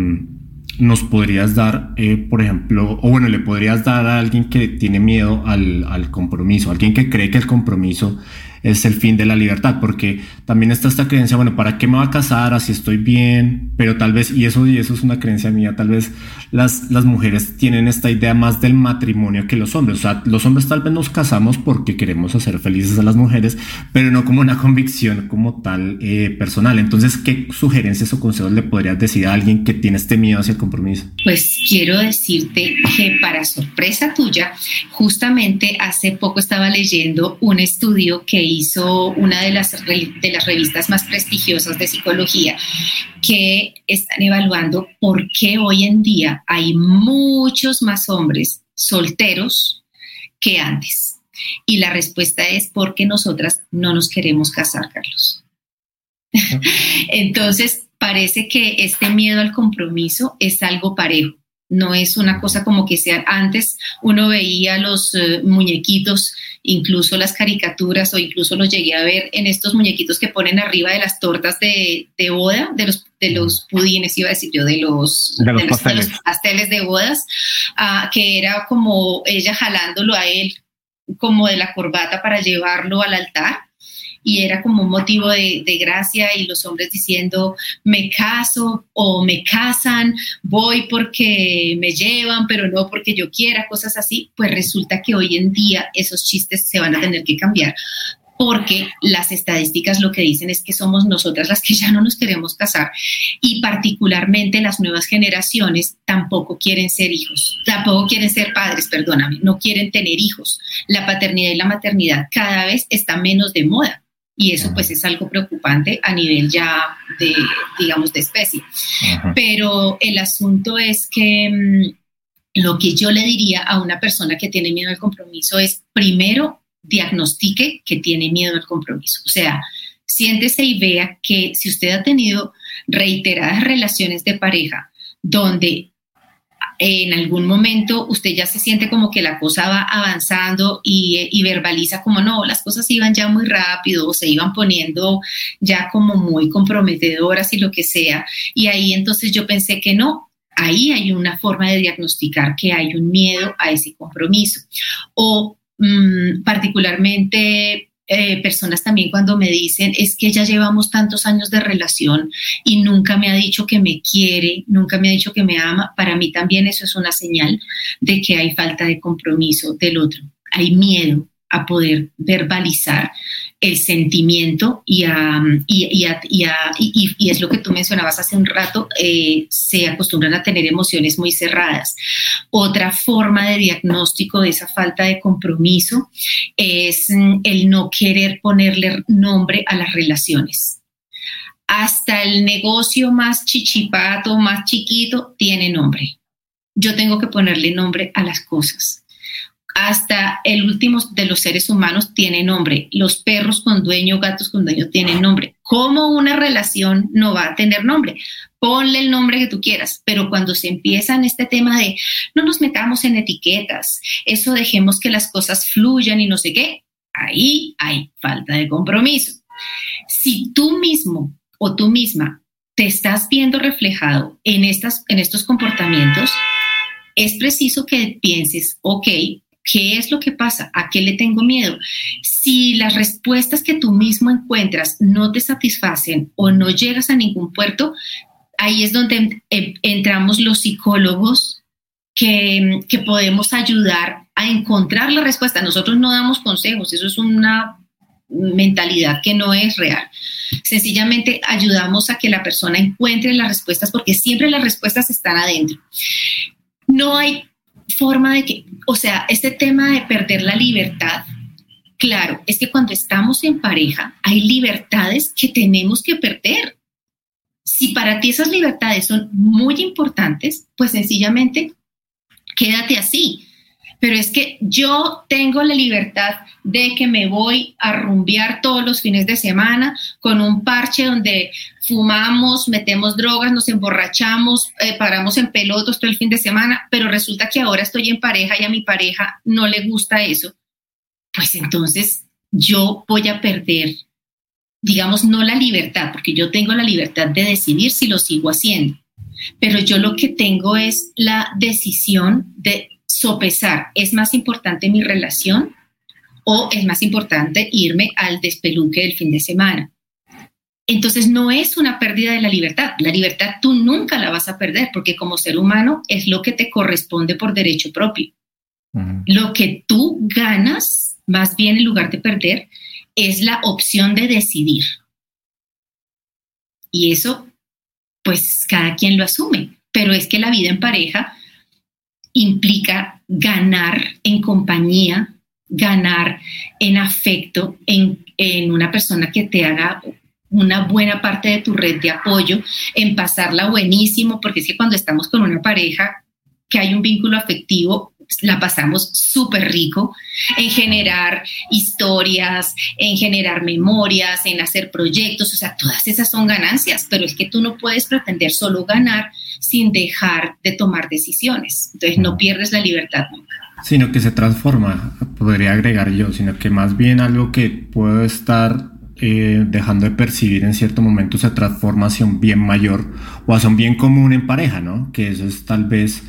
nos podrías dar, eh, por ejemplo, o bueno, le podrías dar a alguien que tiene miedo al, al compromiso, alguien que cree que el compromiso es el fin de la libertad, porque también está esta creencia, bueno, ¿para qué me va a casar así estoy bien? Pero tal vez, y eso, y eso es una creencia mía, tal vez las, las mujeres tienen esta idea más del matrimonio que los hombres. O sea, los hombres tal vez nos casamos porque queremos hacer felices a las mujeres, pero no como una convicción como tal eh, personal. Entonces, ¿qué sugerencias o consejos le podrías decir a alguien que tiene este miedo hacia el compromiso? Pues quiero decirte que para sorpresa tuya, justamente hace poco estaba leyendo un estudio que hizo una de las, de las revistas más prestigiosas de psicología, que están evaluando por qué hoy en día hay muchos más hombres solteros que antes. Y la respuesta es porque nosotras no nos queremos casar, Carlos. Entonces, parece que este miedo al compromiso es algo parejo no es una cosa como que sea antes uno veía los eh, muñequitos, incluso las caricaturas o incluso los llegué a ver en estos muñequitos que ponen arriba de las tortas de, boda, de los, de los pudines, iba a decir yo, de los, de los, pasteles. de bodas, ah, que era como ella jalándolo a él como de la corbata para llevarlo al altar y era como un motivo de, gracia y los hombres diciendo, me caso o me casan, voy porque me llevan, pero no porque yo quiera, cosas así, pues resulta que hoy en día esos chistes se van a tener que cambiar porque las estadísticas lo que dicen es que somos nosotras las que ya no nos queremos casar y particularmente las nuevas generaciones tampoco quieren ser hijos, tampoco quieren ser padres, perdóname, no quieren tener hijos. La paternidad y la maternidad cada vez está menos de moda y eso pues es algo preocupante a nivel ya de, digamos, de especie. Pero el asunto es que mm, lo que yo le diría a una persona que tiene miedo al compromiso es, primero, diagnostique que tiene miedo al compromiso. O sea, siéntese y vea que si usted ha tenido reiteradas relaciones de pareja donde en algún momento usted ya se siente como que la cosa va avanzando y, verbaliza como no, las cosas iban ya muy rápido o se iban poniendo ya como muy comprometedoras y lo que sea. Y ahí entonces yo pensé que no, ahí hay una forma de diagnosticar que hay un miedo a ese compromiso. O mm, particularmente eh, personas también cuando me dicen es que ya llevamos tantos años de relación y nunca me ha dicho que me quiere, nunca me ha dicho que me ama, para mí también eso es una señal de que hay falta de compromiso del otro, hay miedo a poder verbalizar el sentimiento y, y, y, es lo que tú mencionabas hace un rato, eh, se acostumbran a tener emociones muy cerradas. Otra forma de diagnóstico de esa falta de compromiso es mm, el no querer ponerle nombre a las relaciones. Hasta el negocio más chichipato, más chiquito, tiene nombre. Yo tengo que ponerle nombre a las cosas hasta el último de los seres humanos tiene nombre. Los perros con dueño, gatos con dueño tienen nombre. ¿Cómo una relación no va a tener nombre? Ponle el nombre que tú quieras, pero cuando se empieza en este tema de no nos metamos en etiquetas, eso dejemos que las cosas fluyan y no sé qué, ahí hay falta de compromiso. Si tú mismo o tú misma te estás viendo reflejado en, estas, en estos comportamientos, es preciso que pienses, ok, ¿Qué es lo que pasa? ¿A qué le tengo miedo? Si las respuestas que tú mismo encuentras no te satisfacen o no llegas a ningún puerto, ahí es donde entramos los psicólogos que, podemos ayudar a encontrar la respuesta. Nosotros no damos consejos, eso es una mentalidad que no es real. Sencillamente ayudamos a que la persona encuentre las respuestas porque siempre las respuestas están adentro. No hay forma de que, o sea, este tema de perder la libertad, claro, es que cuando estamos en pareja hay libertades que tenemos que perder. Si para ti esas libertades son muy importantes, pues sencillamente quédate así. Pero es que yo tengo la libertad de que me voy a rumbear todos los fines de semana con un parche donde fumamos, metemos drogas, nos emborrachamos, eh, paramos en pelotos todo el fin de semana, pero resulta que ahora estoy en pareja y a mi pareja no le gusta eso. Pues entonces yo voy a perder, digamos, no la libertad, porque yo tengo la libertad de decidir si lo sigo haciendo, pero yo lo que tengo es la decisión de sopesar, ¿es más importante mi relación o es más importante irme al despeluque del fin de semana? Entonces no es una pérdida de la libertad. La libertad tú nunca la vas a perder porque como ser humano es lo que te corresponde por derecho propio. Lo que tú ganas, más bien en lugar de perder, es la opción de decidir. Y eso, pues cada quien lo asume. Pero es que la vida en pareja implica ganar en compañía, ganar en afecto, en, una persona que te haga una buena parte de tu red de apoyo, en pasarla buenísimo, porque es que cuando estamos con una pareja que hay un vínculo afectivo, la pasamos súper rico en generar historias, en generar memorias, en hacer proyectos, o sea, todas esas son ganancias, pero es que tú no puedes pretender solo ganar sin dejar de tomar decisiones, entonces no pierdes la libertad nunca. Sino que se transforma, podría agregar yo, sino que más bien algo que puedo estar eh, dejando de percibir en cierto momento se transforma hacia un bien mayor o hacia un bien común en pareja, ¿no? Que eso es tal vez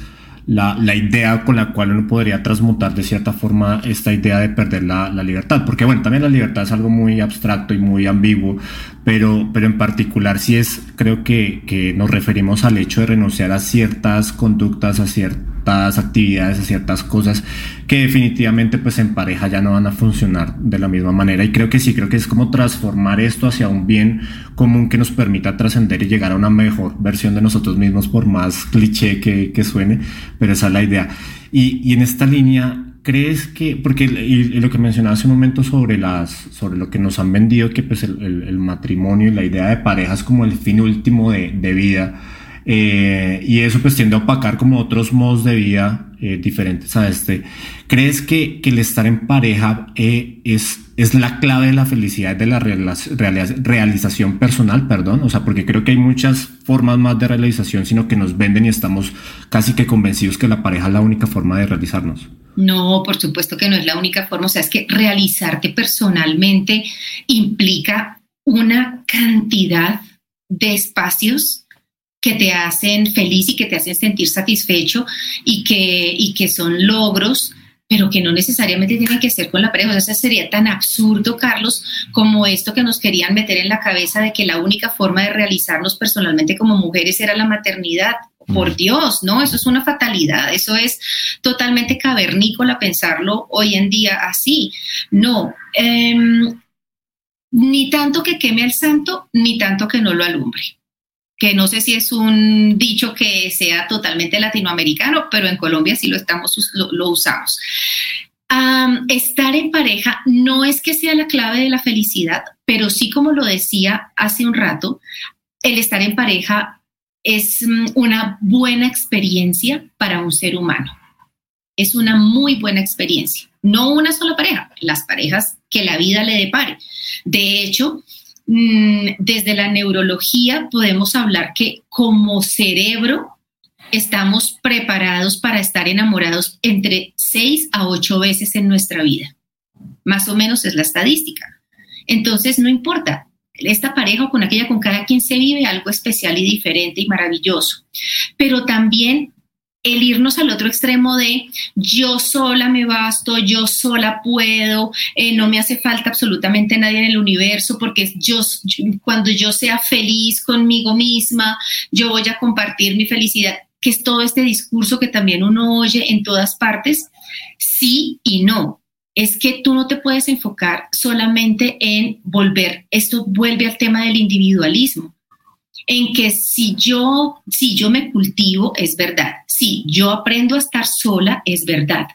la, la, idea con la cual uno podría transmutar de cierta forma esta idea de perder la, la, libertad. Porque bueno, también la libertad es algo muy abstracto y muy ambiguo, pero, pero en particular sí es, creo que, que nos referimos al hecho de renunciar a ciertas conductas, a ciertas actividades, a ciertas cosas que definitivamente pues en pareja ya no van a funcionar de la misma manera. Y creo que sí, creo que es como transformar esto hacia un bien común que nos permita trascender y llegar a una mejor versión de nosotros mismos, por más cliché que, que suene, pero esa es la idea. Y, y en esta línea, ¿crees que, porque y, lo que mencionaba hace un momento sobre, las, sobre lo que nos han vendido, que pues el, el, el matrimonio y la idea de pareja es como el fin último de, de vida, eh, y eso pues tiende a opacar como otros modos de vida eh, diferentes a este. ¿Crees que, el estar en pareja eh, es, es la clave de la felicidad, de la realización personal, perdón? O sea, porque creo que hay muchas formas más de realización, sino que nos venden y estamos casi que convencidos que la pareja es la única forma de realizarnos. No, por supuesto que no es la única forma. O sea, es que realizarte personalmente implica una cantidad de espacios que te hacen feliz y que te hacen sentir satisfecho y que, y que son logros pero que no necesariamente tienen que ser con la pareja. O sea, sería tan absurdo, Carlos, como esto que nos querían meter en la cabeza de que la única forma de realizarnos personalmente como mujeres era la maternidad. Por mm. Dios, ¿no? Eso es una fatalidad, eso es totalmente cavernícola pensarlo hoy en día así. No, eh, ni tanto que queme al santo, ni tanto que no lo alumbre no sé si es un dicho que sea totalmente latinoamericano, pero en Colombia sí lo, estamos, lo, usamos. estar en pareja no es que sea la clave de la felicidad, pero sí, como lo decía hace un rato, el estar en pareja es mm, una buena experiencia para un ser humano. Es una muy buena experiencia. No una sola pareja, las parejas que la vida le depare. De hecho, desde la neurología podemos hablar que como cerebro estamos preparados para estar enamorados entre seis a ocho veces en nuestra vida. Más o menos es la estadística. Entonces, no importa, esta pareja o con aquella, con cada quien se vive algo especial y diferente y maravilloso. Pero también el irnos al otro extremo de yo sola me basto, yo sola puedo, eh, no me hace falta absolutamente nadie en el universo porque yo, cuando yo sea feliz conmigo misma, yo voy a compartir mi felicidad, que es todo este discurso que también uno oye en todas partes, sí y no. Es que tú no te puedes enfocar solamente en volver, esto vuelve al tema del individualismo en que si yo, si yo me cultivo, es verdad. Si yo aprendo a estar sola, es verdad.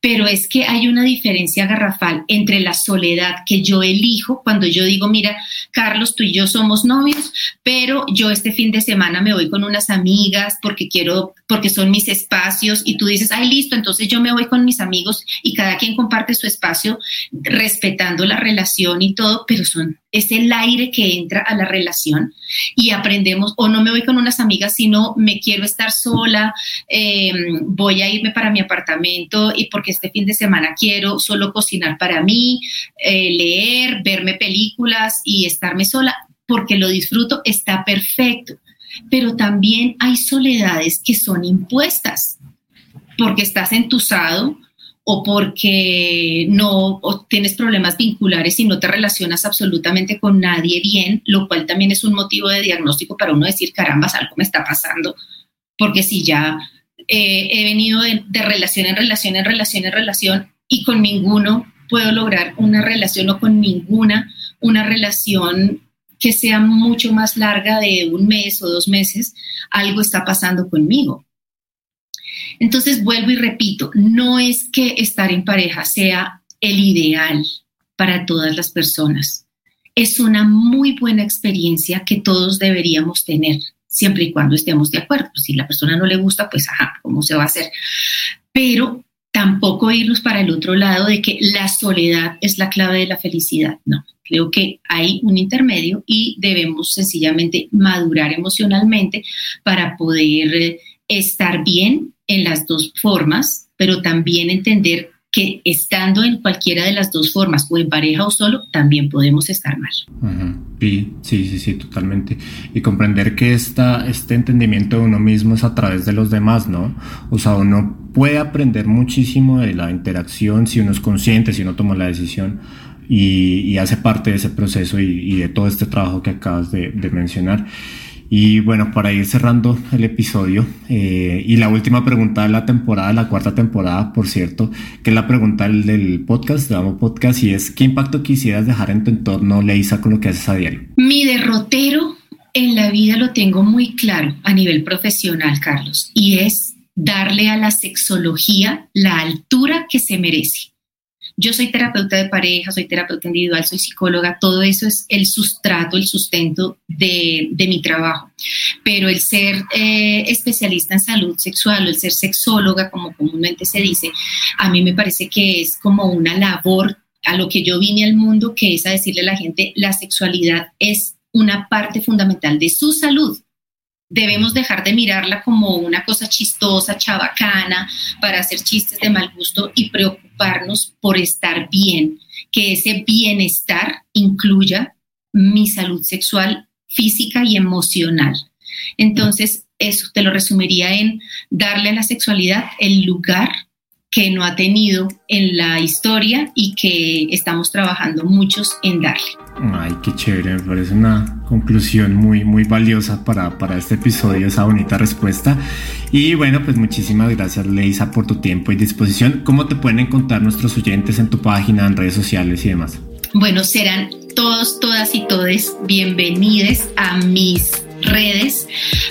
pero es que hay una diferencia garrafal entre la soledad que yo elijo cuando yo digo, mira, Carlos, tú y yo somos novios, pero yo este fin de semana me voy con unas amigas porque quiero, porque son mis espacios y tú dices, ay, listo, entonces yo me voy con mis amigos y cada quien comparte su espacio respetando la relación y todo, pero son es el aire que entra a la relación y aprendemos, o no me voy con unas amigas, sino me quiero estar sola, em, voy a irme para mi apartamento y porque este fin de semana quiero solo cocinar para mí, eh, leer, verme películas y estarme sola, porque lo disfruto, está perfecto. Pero también hay soledades que son impuestas, porque estás entusado, o porque no tienes problemas vinculares y no te relacionas absolutamente con nadie bien, lo cual también es un motivo de diagnóstico para uno decir, carambas, algo me está pasando, porque si ya eh, he venido de, de, relación en relación, en relación, en relación, y con ninguno puedo lograr una relación o con ninguna una relación que sea mucho más larga de un mes o dos meses, algo está pasando conmigo. Entonces, vuelvo y repito, no es que estar en pareja sea el ideal para todas las personas. Es una muy buena experiencia que todos deberíamos tener, siempre y cuando estemos de acuerdo. Pues, si la persona no le gusta, pues ajá, ¿cómo se va a hacer? Pero tampoco irnos para el otro lado de que la soledad es la clave de la felicidad. No, creo que hay un intermedio y debemos sencillamente madurar emocionalmente para poder eh, estar bien en las dos formas, pero también entender que estando en cualquiera de las dos formas, o en pareja o solo, también podemos estar mal. sí, sí, sí, sí, totalmente. Y comprender que esta, este entendimiento de uno mismo es a través de los demás, ¿no? O sea, uno puede aprender muchísimo de la interacción si uno es consciente, si uno toma la decisión y, hace parte de ese proceso y, de todo este trabajo que acabas de mencionar. Y bueno, para ir cerrando el episodio, eh, y la última pregunta de la temporada, la cuarta temporada, por cierto, que es la pregunta del podcast, de Amo Podcast, y es, ¿qué impacto quisieras dejar en tu entorno, Leisa, con lo que haces a diario? Mi derrotero en la vida lo tengo muy claro a nivel profesional, Carlos, y es darle a la sexología la altura que se merece. Yo soy terapeuta de pareja, soy terapeuta individual, soy psicóloga, todo eso es el sustrato, el sustento de, mi trabajo. Pero el ser eh, especialista en salud sexual o el ser sexóloga, como comúnmente se dice, a mí me parece que es como una labor a lo que yo vine al mundo, que es a decirle a la gente, la sexualidad es una parte fundamental de su salud debemos dejar de mirarla como una cosa chistosa, chabacana, para hacer chistes de mal gusto y preocuparnos por estar bien, que ese bienestar incluya mi salud sexual, física y emocional. Entonces, eso te lo resumiría en darle a la sexualidad el lugar que no ha tenido en la historia y que estamos trabajando muchos en darle. Ay, qué chévere, me parece una conclusión muy, muy valiosa para, para este episodio, esa bonita respuesta. Y bueno, pues muchísimas gracias Leisa por tu tiempo y disposición. ¿Cómo te pueden encontrar nuestros oyentes en tu página, en redes sociales y demás? Bueno, serán todos, todas y todes bienvenidos a mis redes.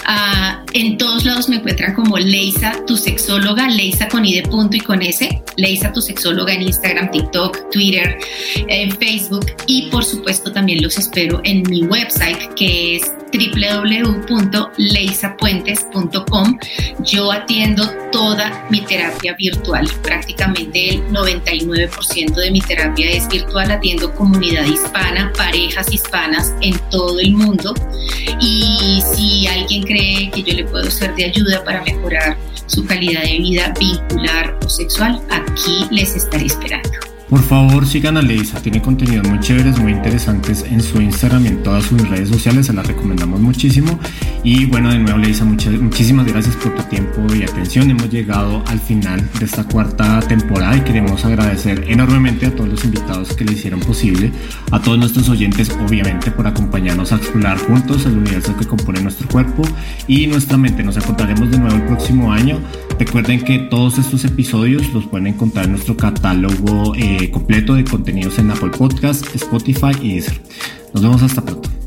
Ah, en todos lados me encuentran como Leisa, tu sexóloga, Leisa con I de punto y con S, Leisa, tu sexóloga en Instagram, TikTok, Twitter, Facebook y por supuesto también los espero en mi website que es www.leisapuentes.com. Yo atiendo toda mi terapia virtual. Prácticamente el 99% de mi terapia es virtual. Atiendo comunidad hispana, parejas hispanas en todo el mundo. Y si alguien cree que yo le puedo ser de ayuda para mejorar su calidad de vida vincular o sexual, aquí les estaré esperando. Por favor, sigan a Leisa, tiene contenidos muy chéveres, muy interesantes en su Instagram y en todas sus redes sociales, se las recomendamos muchísimo. Y bueno, de nuevo, Leisa, muchísimas gracias por tu tiempo y atención. Hemos llegado al final de esta cuarta temporada y queremos agradecer enormemente a todos los invitados que le hicieron posible, a todos nuestros oyentes, obviamente, por acompañarnos a explorar juntos el universo que compone nuestro cuerpo y nuestra mente. Nos encontraremos de nuevo el próximo año. Recuerden que todos estos episodios los pueden encontrar en nuestro catálogo. Eh, completo de contenidos en Apple Podcast, Spotify y Deezer. Nos vemos hasta pronto.